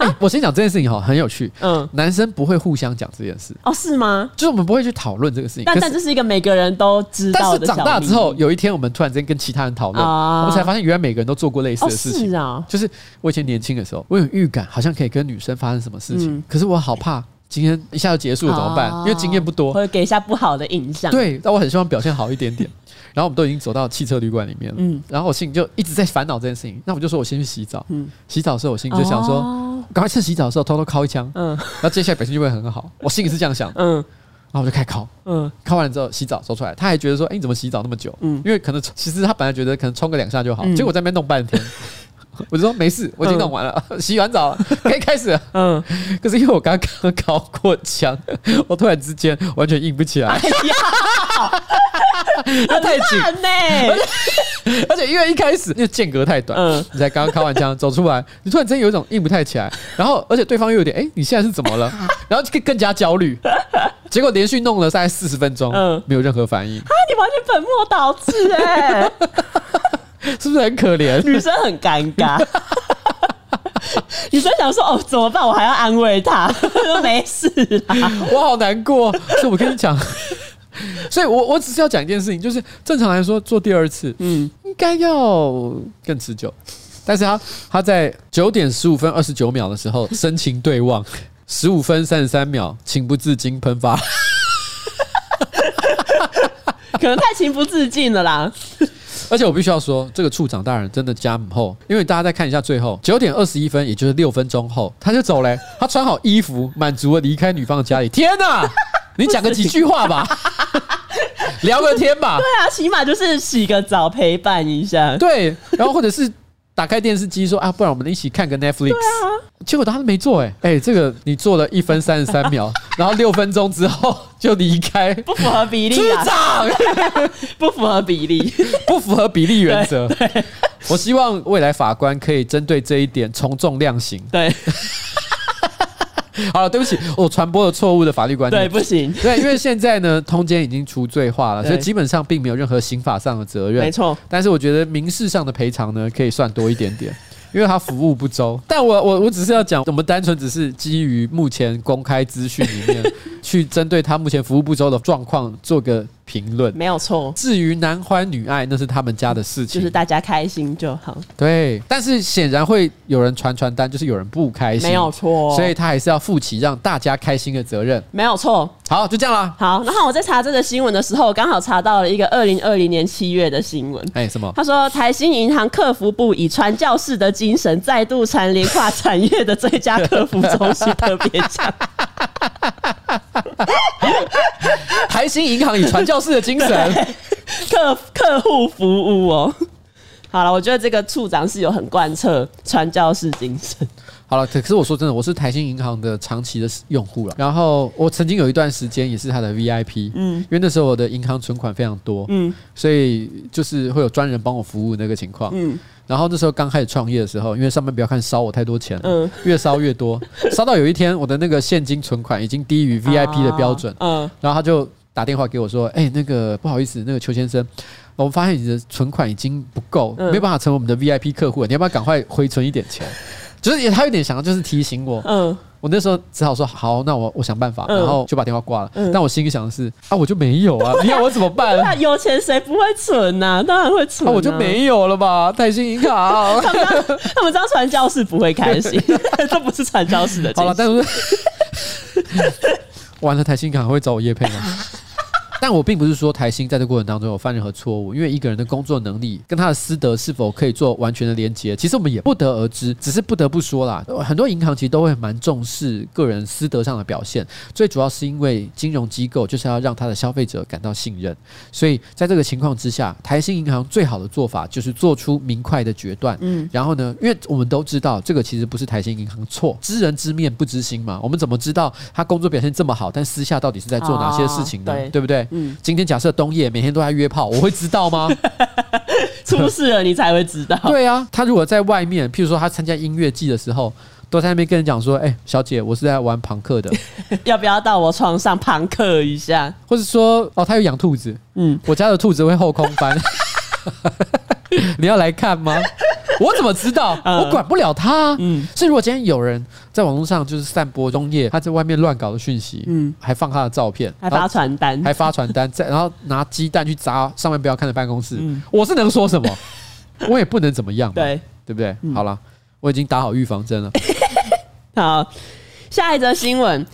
A: 欸、我先讲这件事情哈，很有趣。嗯，男生不会互相讲这件事
B: 哦，是吗？
A: 就是我们不会去讨论这个事情。
B: 但但这是一个每个人都知道的。
A: 但是长大之后，有一天我们突然之间跟其他人讨论，我们才发现原来每个人都做过类似的事情。是啊，就是我以前年轻的时候，我有预感，好像可以跟女生发生什么事情，可是我好怕今天一下就结束了怎么办？因为经验不多，
B: 会给一下不好的印象。
A: 对，但我很希望表现好一点点。然后我们都已经走到汽车旅馆里面了，嗯，然后我心里就一直在烦恼这件事情。那我就说我先去洗澡，嗯，洗澡的时候我心里就想说。赶快趁洗澡的时候偷偷敲一枪，嗯，然后接下来表现就会很好。我心里是这样想，嗯，然后我就开始尻，嗯，敲完了之后洗澡走出来，他还觉得说，哎，你怎么洗澡那么久？嗯，因为可能其实他本来觉得可能冲个两下就好，结果在那边弄半天。我就说没事，我已经弄完了，嗯、洗完澡 可以开始了。嗯，可是因为我刚刚搞过枪，我突然之间完全硬不起来。哎呀，那太紧呢！而且因为一开始因为间隔太短，嗯，你才刚刚尻完枪走出来，你突然之间有一种硬不太起来。然后而且对方又有点哎、欸，你现在是怎么了？然后就更更加焦虑。结果连续弄了大概四十分钟，嗯，没有任何反应。啊，
B: 你完全本末倒置哎！
A: 是不是很可怜？
B: 女生很尴尬，女生想说：“哦，怎么办？我还要安慰她，说 没事啦。”
A: 我好难过。所以我跟你讲，所以我我只是要讲一件事情，就是正常来说做第二次，嗯，应该要更持久。但是他他在九点十五分二十九秒的时候深情对望，十五分三十三秒情不自禁喷发，
B: 可能太情不自禁了啦。
A: 而且我必须要说，这个处长大人真的加母后，因为大家再看一下最后九点二十一分，也就是六分钟后，他就走嘞。他穿好衣服，满足的离开女方的家里。天哪，你讲个几句话吧，聊个天吧。
B: 对啊，起码就是洗个澡陪伴一下。
A: 对，然后或者是。打开电视机说啊，不然我们一起看个 Netflix。结果他都没做哎哎，这个你做了一分三十三秒，然后六分钟之后就离开，
B: 不符合比例啊，处长 不符合比例，
A: 不符合比例原则。我希望未来法官可以针对这一点从重量刑。
B: 对。
A: 好了，对不起，我传播了错误的法律观念。
B: 对，不行。
A: 对，因为现在呢，通奸已经除罪化了，所以基本上并没有任何刑法上的责任。
B: 没错。
A: 但是我觉得民事上的赔偿呢，可以算多一点点，因为他服务不周。但我我我只是要讲，我们单纯只是基于目前公开资讯里面，去针对他目前服务不周的状况做个。评论
B: 没有错，
A: 至于男欢女爱，那是他们家的事情，
B: 就是大家开心就好。
A: 对，但是显然会有人传传单，就是有人不开心，
B: 没有错，
A: 所以他还是要负起让大家开心的责任，
B: 没有错。
A: 好，就这样了。
B: 好，然后我在查这个新闻的时候，刚好查到了一个二零二零年七月的新闻。
A: 哎，什么？
B: 他说台新银行客服部以传教士的精神，再度蝉联跨产业的最佳客服中心 特别奖。
A: 台新银行以传教士的精神，
B: 客客户服务哦。好了，我觉得这个处长是有很贯彻传教士精神。
A: 好了，可是我说真的，我是台新银行的长期的用户了。然后我曾经有一段时间也是他的 VIP，嗯，因为那时候我的银行存款非常多，嗯，所以就是会有专人帮我服务那个情况，嗯。然后那时候刚开始创业的时候，因为上面不要看烧我太多钱，嗯，越烧越多，烧到有一天我的那个现金存款已经低于 VIP 的标准，嗯，然后他就打电话给我说，哎，那个不好意思，那个邱先生，我们发现你的存款已经不够，没办法成为我们的 VIP 客户，你要不要赶快回存一点钱？就是也他有点想要，就是提醒我。嗯，我那时候只好说好，那我我想办法，然后就把电话挂了。但我心里想的是啊，我就没有啊，你要我怎么办？
B: 那有钱谁不会存呐？当然会存。
A: 那我就没有了吧？台新银行，
B: 他们他们这样传教士不会开心，这不是传教士的。
A: 好了，但是 完了，台新银行会找我业配吗？但我并不是说台新在这过程当中有犯任何错误，因为一个人的工作能力跟他的私德是否可以做完全的连接，其实我们也不得而知。只是不得不说啦，很多银行其实都会蛮重视个人私德上的表现，最主要是因为金融机构就是要让他的消费者感到信任，所以在这个情况之下，台新银行最好的做法就是做出明快的决断。嗯，然后呢，因为我们都知道这个其实不是台新银行错，知人知面不知心嘛，我们怎么知道他工作表现这么好，但私下到底是在做哪些事情呢？对，对不对？嗯，今天假设冬夜每天都在约炮，我会知道吗？
B: 出事了你才会知道。
A: 对啊，他如果在外面，譬如说他参加音乐季的时候，都在那边跟人讲说：“哎、欸，小姐，我是在玩朋克的，
B: 要不要到我床上朋克一下？”
A: 或者说：“哦，他有养兔子，嗯，我家的兔子会后空翻，你要来看吗？” 我怎么知道？我管不了他。嗯，所以如果今天有人在网络上就是散播中叶他在外面乱搞的讯息，嗯，还放他的照片，
B: 还发传单，
A: 还发传单，再然后拿鸡蛋去砸上面不要看的办公室，嗯，我是能说什么？我也不能怎么样，
B: 对
A: 对不对？好了，我已经打好预防针了。
B: 好，下一则新闻。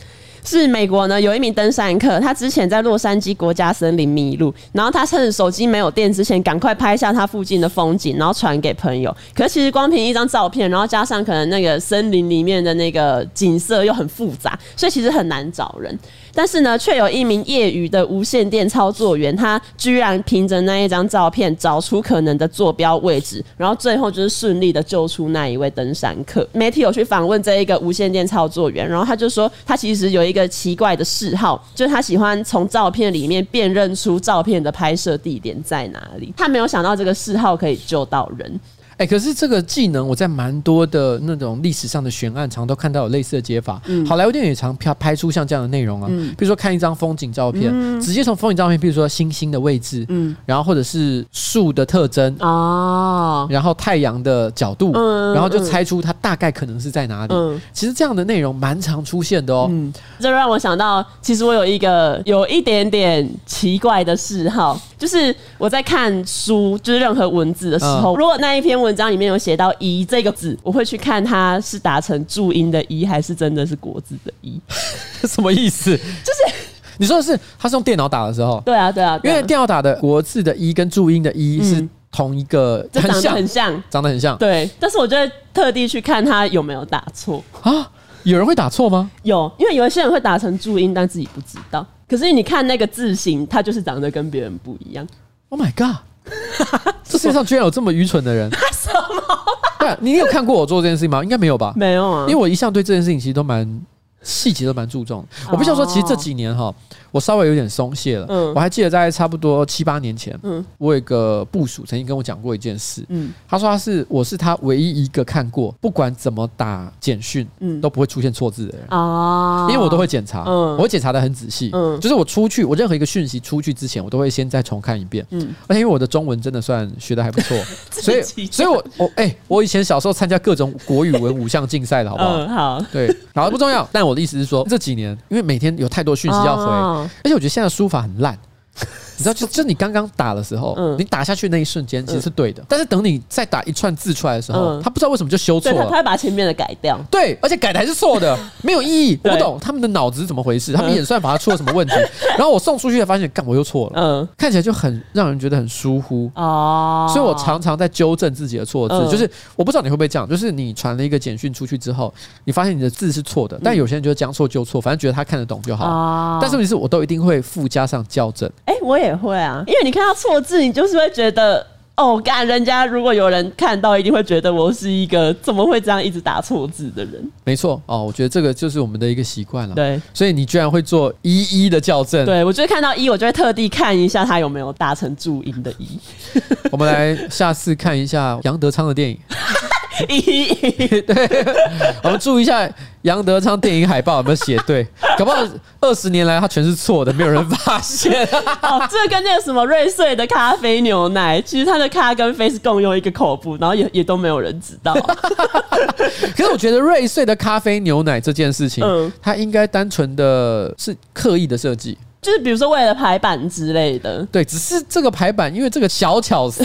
B: 是美国呢有一名登山客，他之前在洛杉矶国家森林迷路，然后他趁手机没有电之前，赶快拍下他附近的风景，然后传给朋友。可是其实光凭一张照片，然后加上可能那个森林里面的那个景色又很复杂，所以其实很难找人。但是呢，却有一名业余的无线电操作员，他居然凭着那一张照片找出可能的坐标位置，然后最后就是顺利的救出那一位登山客。媒体有去访问这一个无线电操作员，然后他就说，他其实有一个奇怪的嗜好，就是他喜欢从照片里面辨认出照片的拍摄地点在哪里。他没有想到这个嗜好可以救到人。
A: 哎、欸，可是这个技能我在蛮多的那种历史上的悬案，常都看到有类似的解法。嗯，好莱坞电影也常拍拍出像这样的内容啊。嗯，比如说看一张风景照片，嗯、直接从风景照片，比如说星星的位置，嗯，然后或者是树的特征哦，然后太阳的角度，嗯，然后就猜出它大概可能是在哪里。嗯，其实这样的内容蛮常出现的哦。嗯，
B: 这让我想到，其实我有一个有一点点奇怪的嗜好，就是我在看书，就是任何文字的时候，嗯、如果那一篇文文章里面有写到“一”这个字，我会去看它是打成注音的“一”还是真的是国字的“一”，
A: 什么意思？就是你说的是他是用电脑打的时候，
B: 对啊，对啊，对啊，
A: 因为电脑打的国字的“一”跟注音的“一”是同一个，
B: 很像，很像，
A: 长得很像。
B: 对，但是我就会特地去看他有没有打错
A: 啊？有人会打错吗？
B: 有，因为有一些人会打成注音，但自己不知道。可是你看那个字形，它就是长得跟别人不一样。
A: Oh my god！这世界上居然有这么愚蠢的人？
B: 什么？
A: 对，你有看过我做这件事情吗？应该没有吧？
B: 没有啊，
A: 因为我一向对这件事情其实都蛮细节都蛮注重。我必须要说，其实这几年哈。我稍微有点松懈了。嗯，我还记得在差不多七八年前，嗯，我有一个部署曾经跟我讲过一件事。嗯，他说他是我是他唯一一个看过不管怎么打简讯，嗯，都不会出现错字的人。哦，因为我都会检查，嗯，我会检查的很仔细。嗯，就是我出去，我任何一个讯息出去之前，我都会先再重看一遍。嗯，而且因为我的中文真的算学的还不错，所以，所以我我哎，我以前小时候参加各种国语文五项竞赛的好不好？嗯，好。对，好，不重要。但我的意思是说，这几年因为每天有太多讯息要回。而且我觉得现在书法很烂，你知道，就就你刚刚打的时候，你打下去那一瞬间其实是对的，但是等你再打一串字出来的时候，他不知道为什么就修错了，
B: 他会把前面的改掉，
A: 对，而且改的还是错的，没有意义，我不懂他们的脑子是怎么回事，他们演算法出了什么问题，然后我送出去才发现，干我又错了，嗯，看起来就很让人觉得很疏忽。哦，所以我常常在纠正自己的错字，就是我不知道你会不会这样，就是你传了一个简讯出去之后，你发现你的字是错的，但有些人就将错就错，反正觉得他看得懂就好，但是问题是我都一定会附加上校正，
B: 哎，我也会啊，因为你看到错字，你就是会觉得哦，干人家如果有人看到，一定会觉得我是一个怎么会这样一直打错字的人。
A: 没错哦，我觉得这个就是我们的一个习惯了。
B: 对，
A: 所以你居然会做一一的校正。
B: 对，我就会看到一，我就会特地看一下他有没有打成注音的一。
A: 我们来下次看一下杨德昌的电影。
B: 一，
A: 对，我们注意一下杨德昌电影海报有没有写对，搞不好二十年来他全是错的，没有人发现。
B: 哦，这跟那个什么瑞穗的咖啡牛奶，其实它的咖跟啡是共用一个口部，然后也也都没有人知道。
A: 可是我觉得瑞穗的咖啡牛奶这件事情，嗯，它应该单纯的是刻意的设计。
B: 就是比如说为了排版之类的，
A: 对，只是这个排版因为这个小巧思，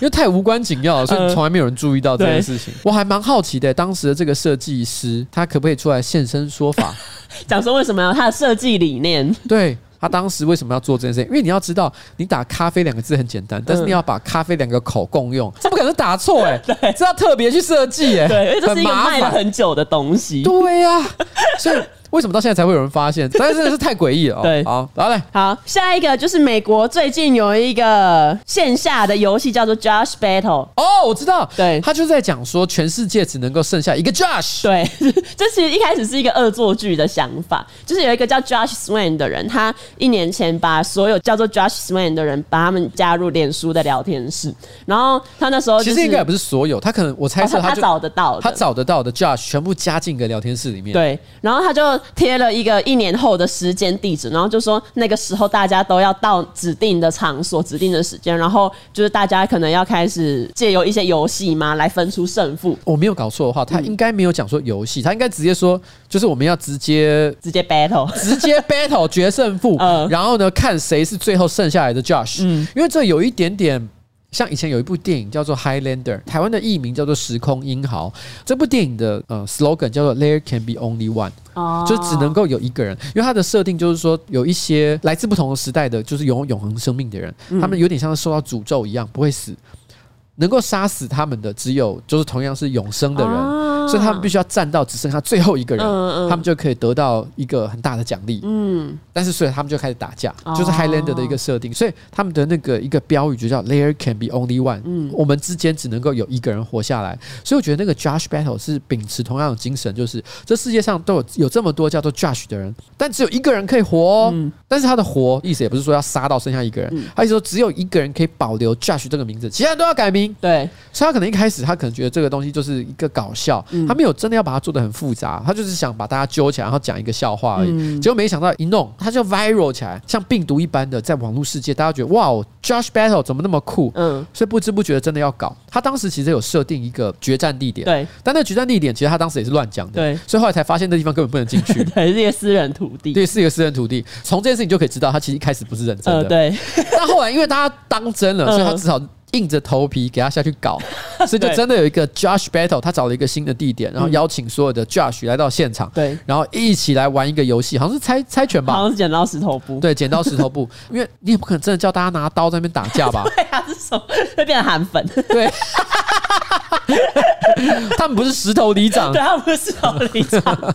A: 因为太无关紧要了，所以从来没有人注意到这件事情。我还蛮好奇的，当时的这个设计师他可不可以出来现身说法，
B: 讲说为什么要他的设计理念？
A: 对，他当时为什么要做这件事情？因为你要知道，你打咖啡两个字很简单，但是你要把咖啡两个口共用，这不可能打错哎，对，这要特别去设计哎，
B: 对，因为这是一个卖了很久的东西，
A: 对呀，所以。为什么到现在才会有人发现？但是真的是太诡异了。对，好，好嘞，
B: 好，下一个就是美国最近有一个线下的游戏叫做 Josh Battle。
A: 哦，我知道，对，他就在讲说全世界只能够剩下一个 Josh。
B: 对，这其实一开始是一个恶作剧的想法，就是有一个叫 Josh Swain 的人，他一年前把所有叫做 Josh Swain 的人把他们加入脸书的聊天室，然后他那时候、就是、
A: 其实应该也不是所有，他可能我猜测他、
B: 哦、他找得到的，
A: 他找得到的 Josh 全部加进个聊天室里面。
B: 对，然后他就。贴了一个一年后的时间地址，然后就说那个时候大家都要到指定的场所、指定的时间，然后就是大家可能要开始借由一些游戏嘛来分出胜负。
A: 我没有搞错的话，他应该没有讲说游戏，他应该直接说就是我们要直接
B: 直接 battle，
A: 直接 battle 决胜负。嗯，然后呢，看谁是最后剩下来的 Josh。嗯，因为这有一点点。像以前有一部电影叫做《Highlander》，台湾的译名叫做《时空英豪》。这部电影的呃 slogan 叫做 “There can be only one”，哦，就只能够有一个人。因为它的设定就是说，有一些来自不同的时代的，就是拥有永恒生命的人，他们有点像是受到诅咒一样，不会死。能够杀死他们的只有就是同样是永生的人，啊、所以他们必须要战到只剩下最后一个人，嗯嗯、他们就可以得到一个很大的奖励。嗯，但是所以他们就开始打架，哦、就是 Highlander 的一个设定，所以他们的那个一个标语就叫 There can be only one，嗯，我们之间只能够有一个人活下来。所以我觉得那个 Josh Battle 是秉持同样的精神，就是这世界上都有有这么多叫做 Josh 的人，但只有一个人可以活，哦。嗯、但是他的活意思也不是说要杀到剩下一个人，嗯、他意思说只有一个人可以保留 Josh 这个名字，其他人都要改名。
B: 对，
A: 所以他可能一开始他可能觉得这个东西就是一个搞笑，他没有真的要把它做的很复杂，他就是想把大家揪起来，然后讲一个笑话而已。结果没想到一弄，他就 viral 起来，像病毒一般的在网络世界，大家觉得哇，Josh Battle 怎么那么酷？嗯，所以不知不觉真的要搞。他当时其实有设定一个决战地点，对，但那决战地点其实他当时也是乱讲的，对，所以后来才发现那地方根本不能进去，
B: 对，是一个私人土地，
A: 对，是一个私人土地。从这件事情就可以知道，他其实一开始不是认真的，
B: 对。
A: 但后来因为大家当真了，所以他只好。硬着头皮给他下去搞，所以就真的有一个 Josh Battle，他找了一个新的地点，然后邀请所有的 Josh 来到现场，对，然后一起来玩一个游戏，好像是猜猜拳吧，
B: 好像是剪刀石头布，
A: 对，剪刀石头布，因为你也不可能真的叫大家拿刀在那边打架吧？
B: 对啊，这手会变成韩粉，
A: 对，他们不是石头里长，
B: 对，他们不是石头里长，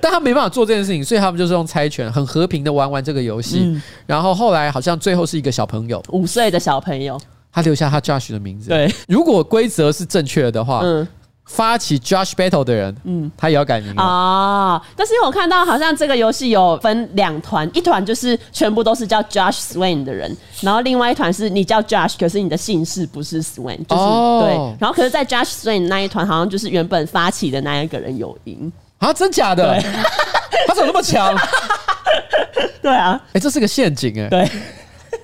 A: 但他没办法做这件事情，所以他们就是用猜拳，很和平的玩玩这个游戏，嗯、然后后来好像最后是一个小朋友，
B: 五岁的小朋友。
A: 他留下他 Josh 的名字。
B: 对，
A: 如果规则是正确的话，嗯，发起 Josh Battle 的人，嗯，他也要改名
B: 啊。但是因为我看到好像这个游戏有分两团，一团就是全部都是叫 Josh Swain 的人，然后另外一团是你叫 Josh，可是你的姓氏不是 Swain，就是、哦、对。然后可是，在 Josh Swain 那一团，好像就是原本发起的那一个人有赢
A: 啊？真假的？他怎么那么强？
B: 对啊，
A: 哎、欸，这是个陷阱哎、欸。
B: 对。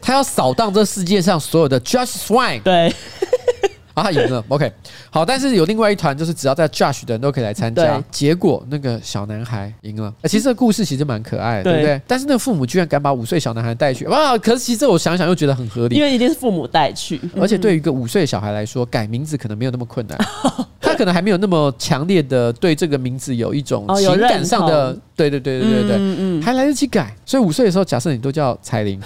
A: 他要扫荡这世界上所有的 Josh Swain，
B: 对，
A: 啊，他赢了，OK，好，但是有另外一团，就是只要在 Josh 的人都可以来参加。结果那个小男孩赢了，其实这个故事其实蛮可爱的，对。不对？但是那个父母居然敢把五岁小男孩带去，哇！可是其实我想想又觉得很合理，
B: 因为一定是父母带去，
A: 而且对于一个五岁小孩来说，改名字可能没有那么困难，他可能还没有那么强烈的对这个名字有一种情感上的，对对对对对对，还来得及改。所以五岁的时候，假设你都叫彩玲。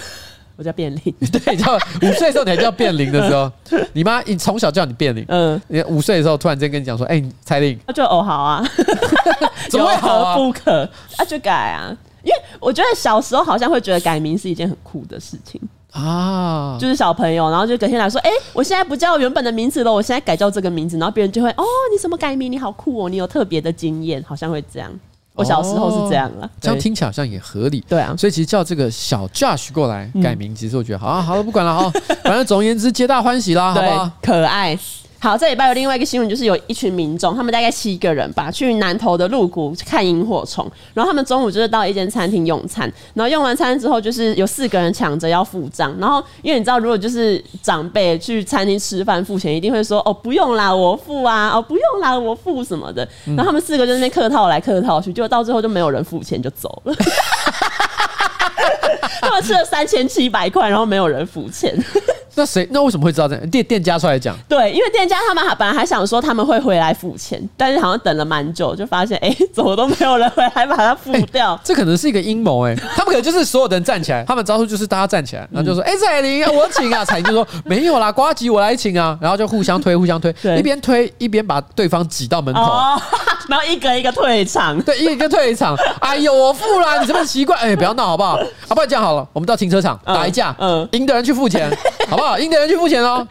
B: 我叫变灵，
A: 对，叫五岁的时候你还叫变灵的时候，你妈你从小叫你变灵，嗯，你五岁的时候突然间跟你讲说，哎、欸，彩玲，
B: 那就哦好啊，
A: 怎么会好啊？
B: 不可？啊，就改啊，因为我觉得小时候好像会觉得改名是一件很酷的事情。啊，就是小朋友，然后就隔天来说，哎、欸，我现在不叫原本的名字了，我现在改叫这个名字，然后别人就会，哦，你怎么改名？你好酷哦，你有特别的经验，好像会这样。我小时候是这样了，
A: 这样听起来好像也合理。
B: 对啊，
A: 所以其实叫这个小 Josh 过来改名，其实我觉得好啊，好了，不管了好，反正总而言之，皆大欢喜啦，好不好？
B: 可爱。好，这礼拜有另外一个新闻，就是有一群民众，他们大概七个人吧，去南投的鹿谷看萤火虫。然后他们中午就是到一间餐厅用餐，然后用完餐之后，就是有四个人抢着要付账。然后因为你知道，如果就是长辈去餐厅吃饭付钱，一定会说：“哦，不用啦，我付啊，哦，不用啦，我付什么的。”然后他们四个就在那客套来客套去，结果到最后就没有人付钱就走了。他们吃了三千七百块，然后没有人付钱。
A: 那谁？那为什么会知道这样？店店家出来讲，
B: 对，因为店家他们还本来还想说他们会回来付钱，但是好像等了蛮久，就发现哎、欸，怎么都没有人回来把它付掉。
A: 欸、这可能是一个阴谋哎，他们可能就是所有的人站起来，他们招呼就是大家站起来，然后就说：“哎、嗯，彩玲、欸，我请啊。”彩玲就说：“没有啦，瓜吉我来请啊。”然后就互相推，互相推，一边推一边把对方挤到门口，哦、
B: 然后一个一个退场，
A: 对，一个一个退场。哎呦，我付了，你这么奇怪，哎、欸，不要闹好不好？啊不然？这样好了，我们到停车场打一架，嗯，赢、嗯、的人去付钱，好不好？赢的人去付钱哦。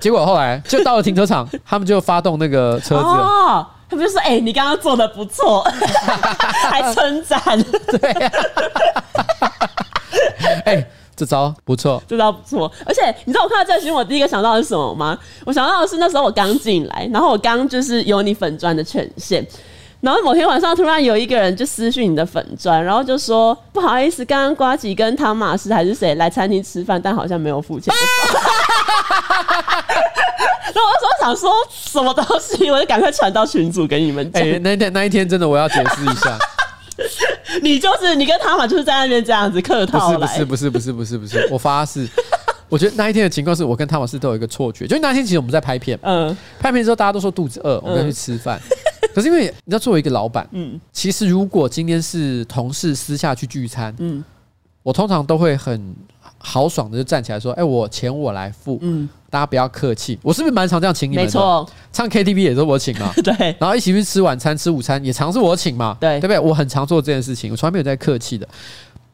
A: 结果后来就到了停车场，他们就发动那个车子。哦，他们就说：“哎、欸，你刚刚做的不错，还称赞。”对呀。哎，这招不错，
B: 这招不错。而且你知道我看到这个新闻，我第一个想到的是什么吗？我想到的是那时候我刚进来，然后我刚就是有你粉砖的权限。然后某天晚上，突然有一个人就私讯你的粉砖，然后就说：“不好意思，刚刚瓜吉跟汤马斯还是谁来餐厅吃饭，但好像没有付钱。”然后我那时候想说什么东西，我就赶快传到群组给你们。哎、
A: 欸，那一天那一天真的，我要解释一下。
B: 你就是你跟汤玛就是在那边这样子客套来，
A: 不是不是不是不是不是，我发誓。我觉得那一天的情况是我跟汤马士都有一个错觉，就那天其实我们在拍片，嗯，拍片之后大家都说肚子饿，我们要去吃饭。可是因为你知道作为一个老板，嗯，其实如果今天是同事私下去聚餐，嗯，我通常都会很豪爽的就站起来说：“哎，我钱我来付，嗯，大家不要客气。”我是不是蛮常这样请你们的？没错，唱 KTV 也是我请嘛，对，然后一起去吃晚餐、吃午餐也常是我请嘛，对，对不对？我很常做这件事情，我从来没有在客气的。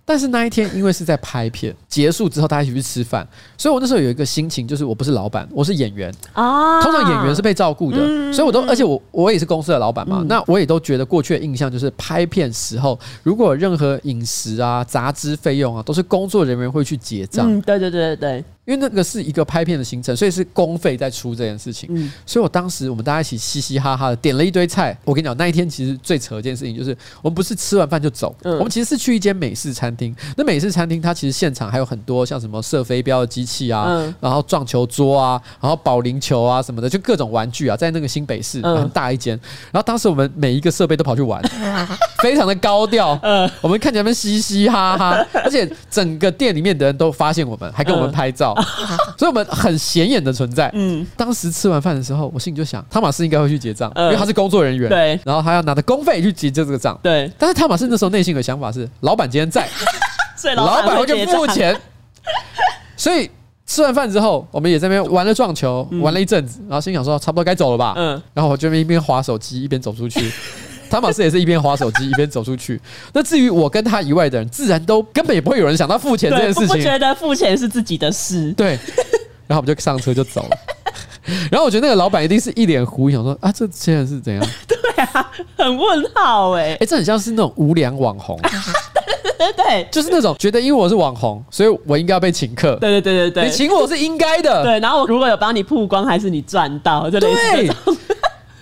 A: 但是那一天，因为是在拍片结束之后，大家一起去吃饭，所以我那时候有一个心情，就是我不是老板，我是演员啊。通常演员是被照顾的，所以我都，而且我我也是公司的老板嘛，那我也都觉得过去的印象就是拍片时候，如果任何饮食啊、杂支费用啊，都是工作人员会去结账。嗯，对对对对对。因为那个是一个拍片的行程，所以是公费在出这件事情。嗯，所以我当时我们大家一起嘻嘻哈哈的点了一堆菜。我跟你讲，那一天其实最扯的一件事情就是，我们不是吃完饭就走，我们其实是去一间美式餐厅。那美式餐厅它其实现场还有很多像什么射飞镖的机器啊，然后撞球桌啊，然后保龄球啊什么的，就各种玩具啊，在那个新北市很大一间。然后当时我们每一个设备都跑去玩，非常的高调。嗯，我们看起来们嘻嘻哈哈，而且整个店里面的人都发现我们，还跟我们拍照。所以，我们很显眼的存在。嗯，当时吃完饭的时候，我心里就想，汤马士应该会去结账，因为他是工作人员。对，然后他要拿着工费去结这个账。对，但是汤马士那时候内心的想法是，老板今天在，所以老板会去付钱。所以吃完饭之后，我们也在那边玩了撞球，玩了一阵子，然后心想说，差不多该走了吧。嗯，然后我就一边划手机一边走出去。汤玛士也是一边划手机一边走出去。那至于我跟他以外的人，自然都根本也不会有人想到付钱这件事情。不觉得付钱是自己的事。对。然后我们就上车就走了。然后我觉得那个老板一定是一脸狐疑，想说啊，这现在是怎样？对啊，很问号哎。哎，这很像是那种无良网红。对对对，就是那种觉得因为我是网红，所以我应该要被请客。对对对对对，你请我是应该的。对，然后如果有帮你曝光，还是你赚到，就类似这种。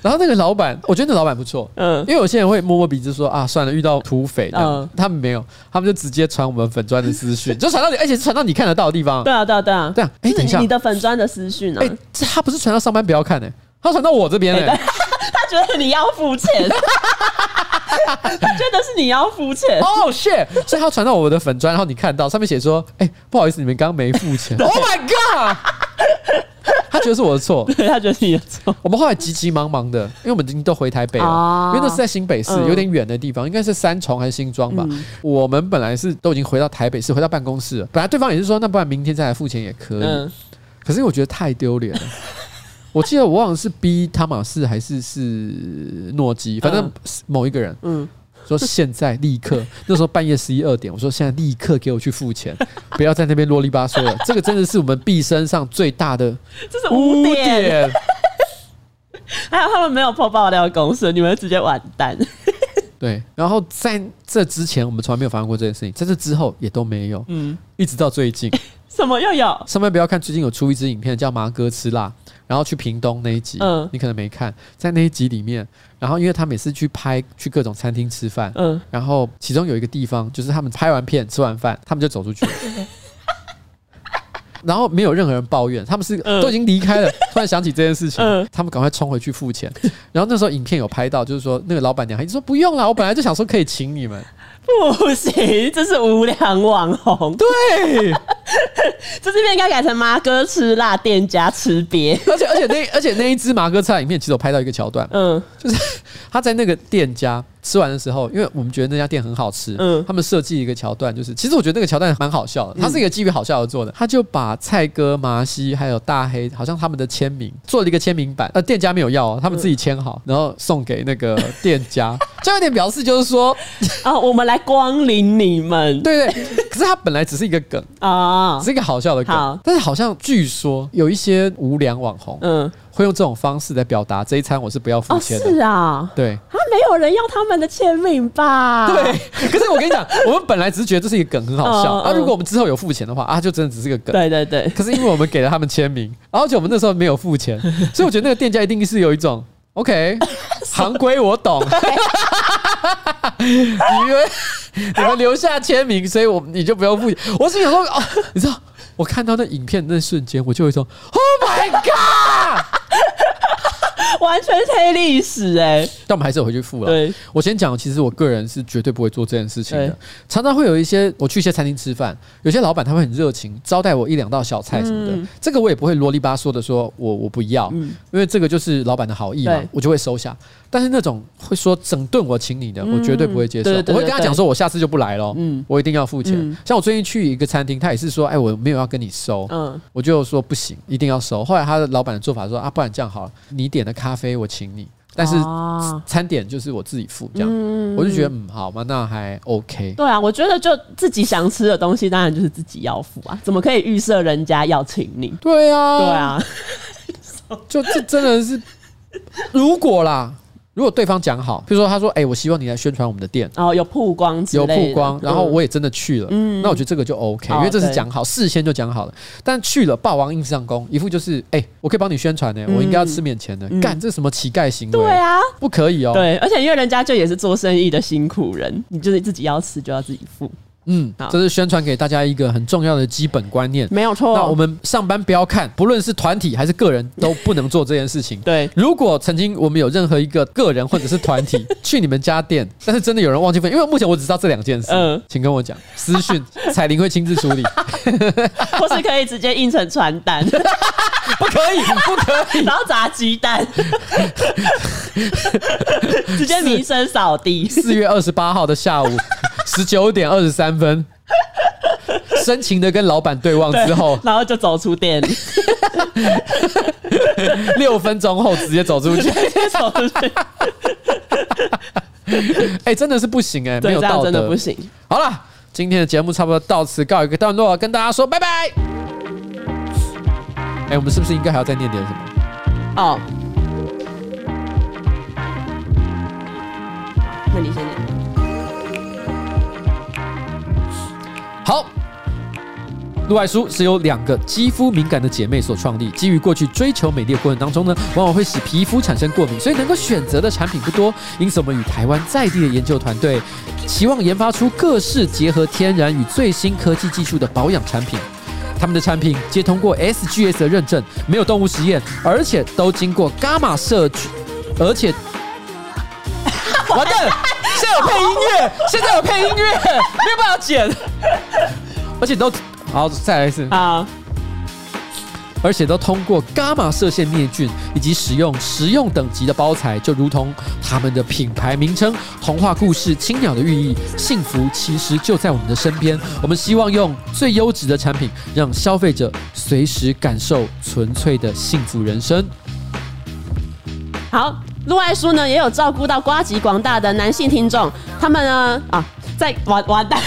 A: 然后那个老板，我觉得那老板不错，嗯，因为有些人会摸摸鼻子说啊，算了，遇到土匪他们没有，他们就直接传我们粉砖的私讯，就传到你，而且是传到你看得到的地方。对啊，对啊，对啊，对啊。哎，等一下，你的粉砖的私讯呢？哎，他不是传到上班不要看呢，他传到我这边呢。他觉得你要付钱，他觉得是你要付钱。哦，shit！所以他传到我的粉砖，然后你看到上面写说，哎，不好意思，你们刚刚没付钱。Oh my god！他觉得是我的错，对，他觉得是你的错。我们后来急急忙忙的，因为我们已经都回台北了，因为那是在新北市，有点远的地方，应该是三重还是新庄吧。我们本来是都已经回到台北市，回到办公室了。本来对方也是说，那不然明天再来付钱也可以。可是我觉得太丢脸了。我记得我忘了是 B 汤马士还是是诺基，反正某一个人。嗯。说现在立刻，那时候半夜十一二点，我说现在立刻给我去付钱，不要在那边啰里吧嗦了。这个真的是我们毕生上最大的，污点。还有他们没有破爆料公司，你们直接完蛋。对，然后在这之前，我们从来没有发生过这件事情，在这之后也都没有。嗯，一直到最近，什么又有？上面不要看，最近有出一支影片叫《麻哥吃辣》。然后去屏东那一集，嗯，你可能没看，在那一集里面，然后因为他每次去拍去各种餐厅吃饭，嗯，然后其中有一个地方就是他们拍完片吃完饭，他们就走出去了，然后没有任何人抱怨，他们是都已经离开了，突然想起这件事情，他们赶快冲回去付钱，然后那时候影片有拍到，就是说那个老板娘还说不用了，我本来就想说可以请你们。不行，这是无良网红。对，这这边应该改成麻哥吃辣店家吃瘪。而且而且那而且那一只麻哥菜里面，其实我拍到一个桥段，嗯，就是他在那个店家。吃完的时候，因为我们觉得那家店很好吃，嗯，他们设计一个桥段，就是其实我觉得那个桥段蛮好笑的，它是一个基于好笑而做的，他就把蔡哥、麻西还有大黑，好像他们的签名做了一个签名版，呃，店家没有要哦，他们自己签好，然后送给那个店家，就有点表示就是说啊，我们来光临你们，对对，可是他本来只是一个梗啊，只是一个好笑的梗，但是好像据说有一些无良网红，嗯。会用这种方式来表达这一餐我是不要付钱的。是啊，对，他没有人要他们的签名吧？对。可是我跟你讲，我们本来只是觉得这是一个梗，很好笑啊。如果我们之后有付钱的话啊，就真的只是个梗。对对对。可是因为我们给了他们签名，而且我们那时候没有付钱，所以我觉得那个店家一定是有一种 OK，行规我懂。你们你们留下签名，所以我你就不用付钱。我是想说哦，你知道，我看到那影片那瞬间，我就有一种 Oh my God。
B: 完全是黑历史哎！
A: 但我们还是有回去付了。
B: 对，
A: 我先讲，其实我个人是绝对不会做这件事情的。常常会有一些我去一些餐厅吃饭，有些老板他会很热情招待我一两道小菜什么的，
B: 嗯
A: 这个我也不会啰里吧嗦的说我我不要，
B: 嗯
A: 因为这个就是老板的好意嘛，我就会收下。但是那种会说整顿我请你的，我绝对不会接受。我会跟他讲说，我下次就不来了，
B: 嗯
A: 我一定要付钱
B: 嗯。
A: 像我最近去一个餐厅，他也是说，哎，我没有要跟你收，
B: 嗯，
A: 我就说不行，一定要收。后来他的老板的做法说啊，不然这样好了，你点的咖啡我请你，但是
B: 哦
A: 餐点就是我自己付，这样。
B: 嗯
A: 我就觉得嗯，好嘛，那还 OK。
B: 对啊，我觉得就自己想吃的东西，当然就是自己要付啊，怎么可以预设人家要请你？
A: 对啊，
B: 对，啊，
A: 就这真的是，如果啦，如果对方讲好，比如说他说，哎，我希望你来宣传我们的店。
B: 哦有曝光
A: 有，曝光，然后我
B: 也
A: 也真的去了，
B: 嗯。
A: 那我觉得这个就 OK，
B: 哦
A: 因为这是
B: 对
A: 讲好，事先就讲好了。但去了，霸王硬上弓，一副就是，哎，我可以帮你宣传呢，我应该要吃免钱的，
B: 嗯。
A: 干这什么乞丐行为？
B: 对啊，
A: 不可以哦。
B: 对，而且因为人家就也是做生意的辛苦人，你就是自己要吃就要自己付，
A: 嗯
B: 好，
A: 这是宣传给大家一个很重要的基本观念。
B: 没有错。
A: 那我们上班不要看，不论是团体还是个人，都不能做这件事情。
B: 对
A: 如果曾经我们有任何一个个人或者是团体 去你们家店，但是真的有人忘记分，因为目前我只知道这两件事，
B: 嗯
A: 请跟我讲，私讯彩玲会亲自处理，
B: 或是可以直接印成传单，
A: 不可以，不可以。
B: 然后砸鸡蛋，直接名声扫地。
A: 四月二十八号的下午十九点二十三分，深情的跟老板对望之后，
B: 然后就走出店，
A: 六分钟后直接走出去。
B: 走出去，
A: 哎、真的是不行哎、没有道德，
B: 真的不行。
A: 好了，今天的节目差不多到此告一个段落，跟大家说拜拜。哎、我们是不是应该还要再念点什么？
B: 哦，那你先
A: 好，路外书是由两个肌肤敏感的姐妹所创立。基于过去追求美丽的过程当中呢，往往会使皮肤产生过敏，所以能够选择的产品不多。因此，我们与台湾在地的研究团队，期望研发出各式结合天然与最新科技技术的保养产品。他们的产品皆通过 SGS 的认证，没有动物实验，而且都经过伽马射，而且 完蛋，现在有配音乐，现在有配音乐，没有办法剪，而且都好，再来一次，
B: 好，
A: 而且都通过伽马射线灭菌，以及使用食用等级的包材，就如同他们的品牌名称“童话故事青鸟”的寓意，幸福其实就在我们的身边。我们希望用最优质的产品，让消费者随时感受纯粹的幸福人生。
B: 好，路爱书呢也有照顾到瓜集广大的男性听众，他们呢啊。在完完蛋，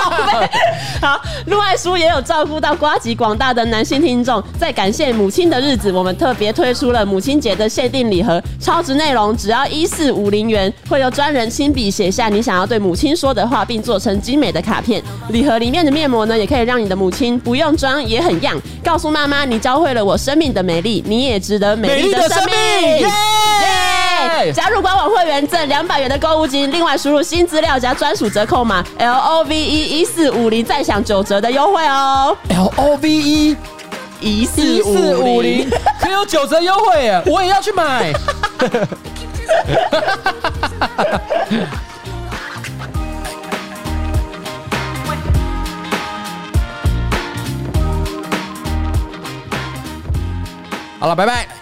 B: 好，路外书也有照顾到瓜吉广大的男性听众，在感谢母亲的日子，我们特别推出了母亲节的限定礼盒，超值内容只要一四五零元，会由专人亲笔写下你想要对母亲说的话，并做成精美的卡片。礼盒里面的面膜呢，也可以让你的母亲不用装也很样，告诉妈妈你教会了我生命的美丽，你也值得美丽的生命。加入官网会员赠两百元的购物金，另外输入新资料加专属折扣码 L O V E 一四五零，再享九折的优惠哦。
A: L O V E
B: 一
A: 一四五零，可有九折优惠耶！我也要去买。好了，拜拜。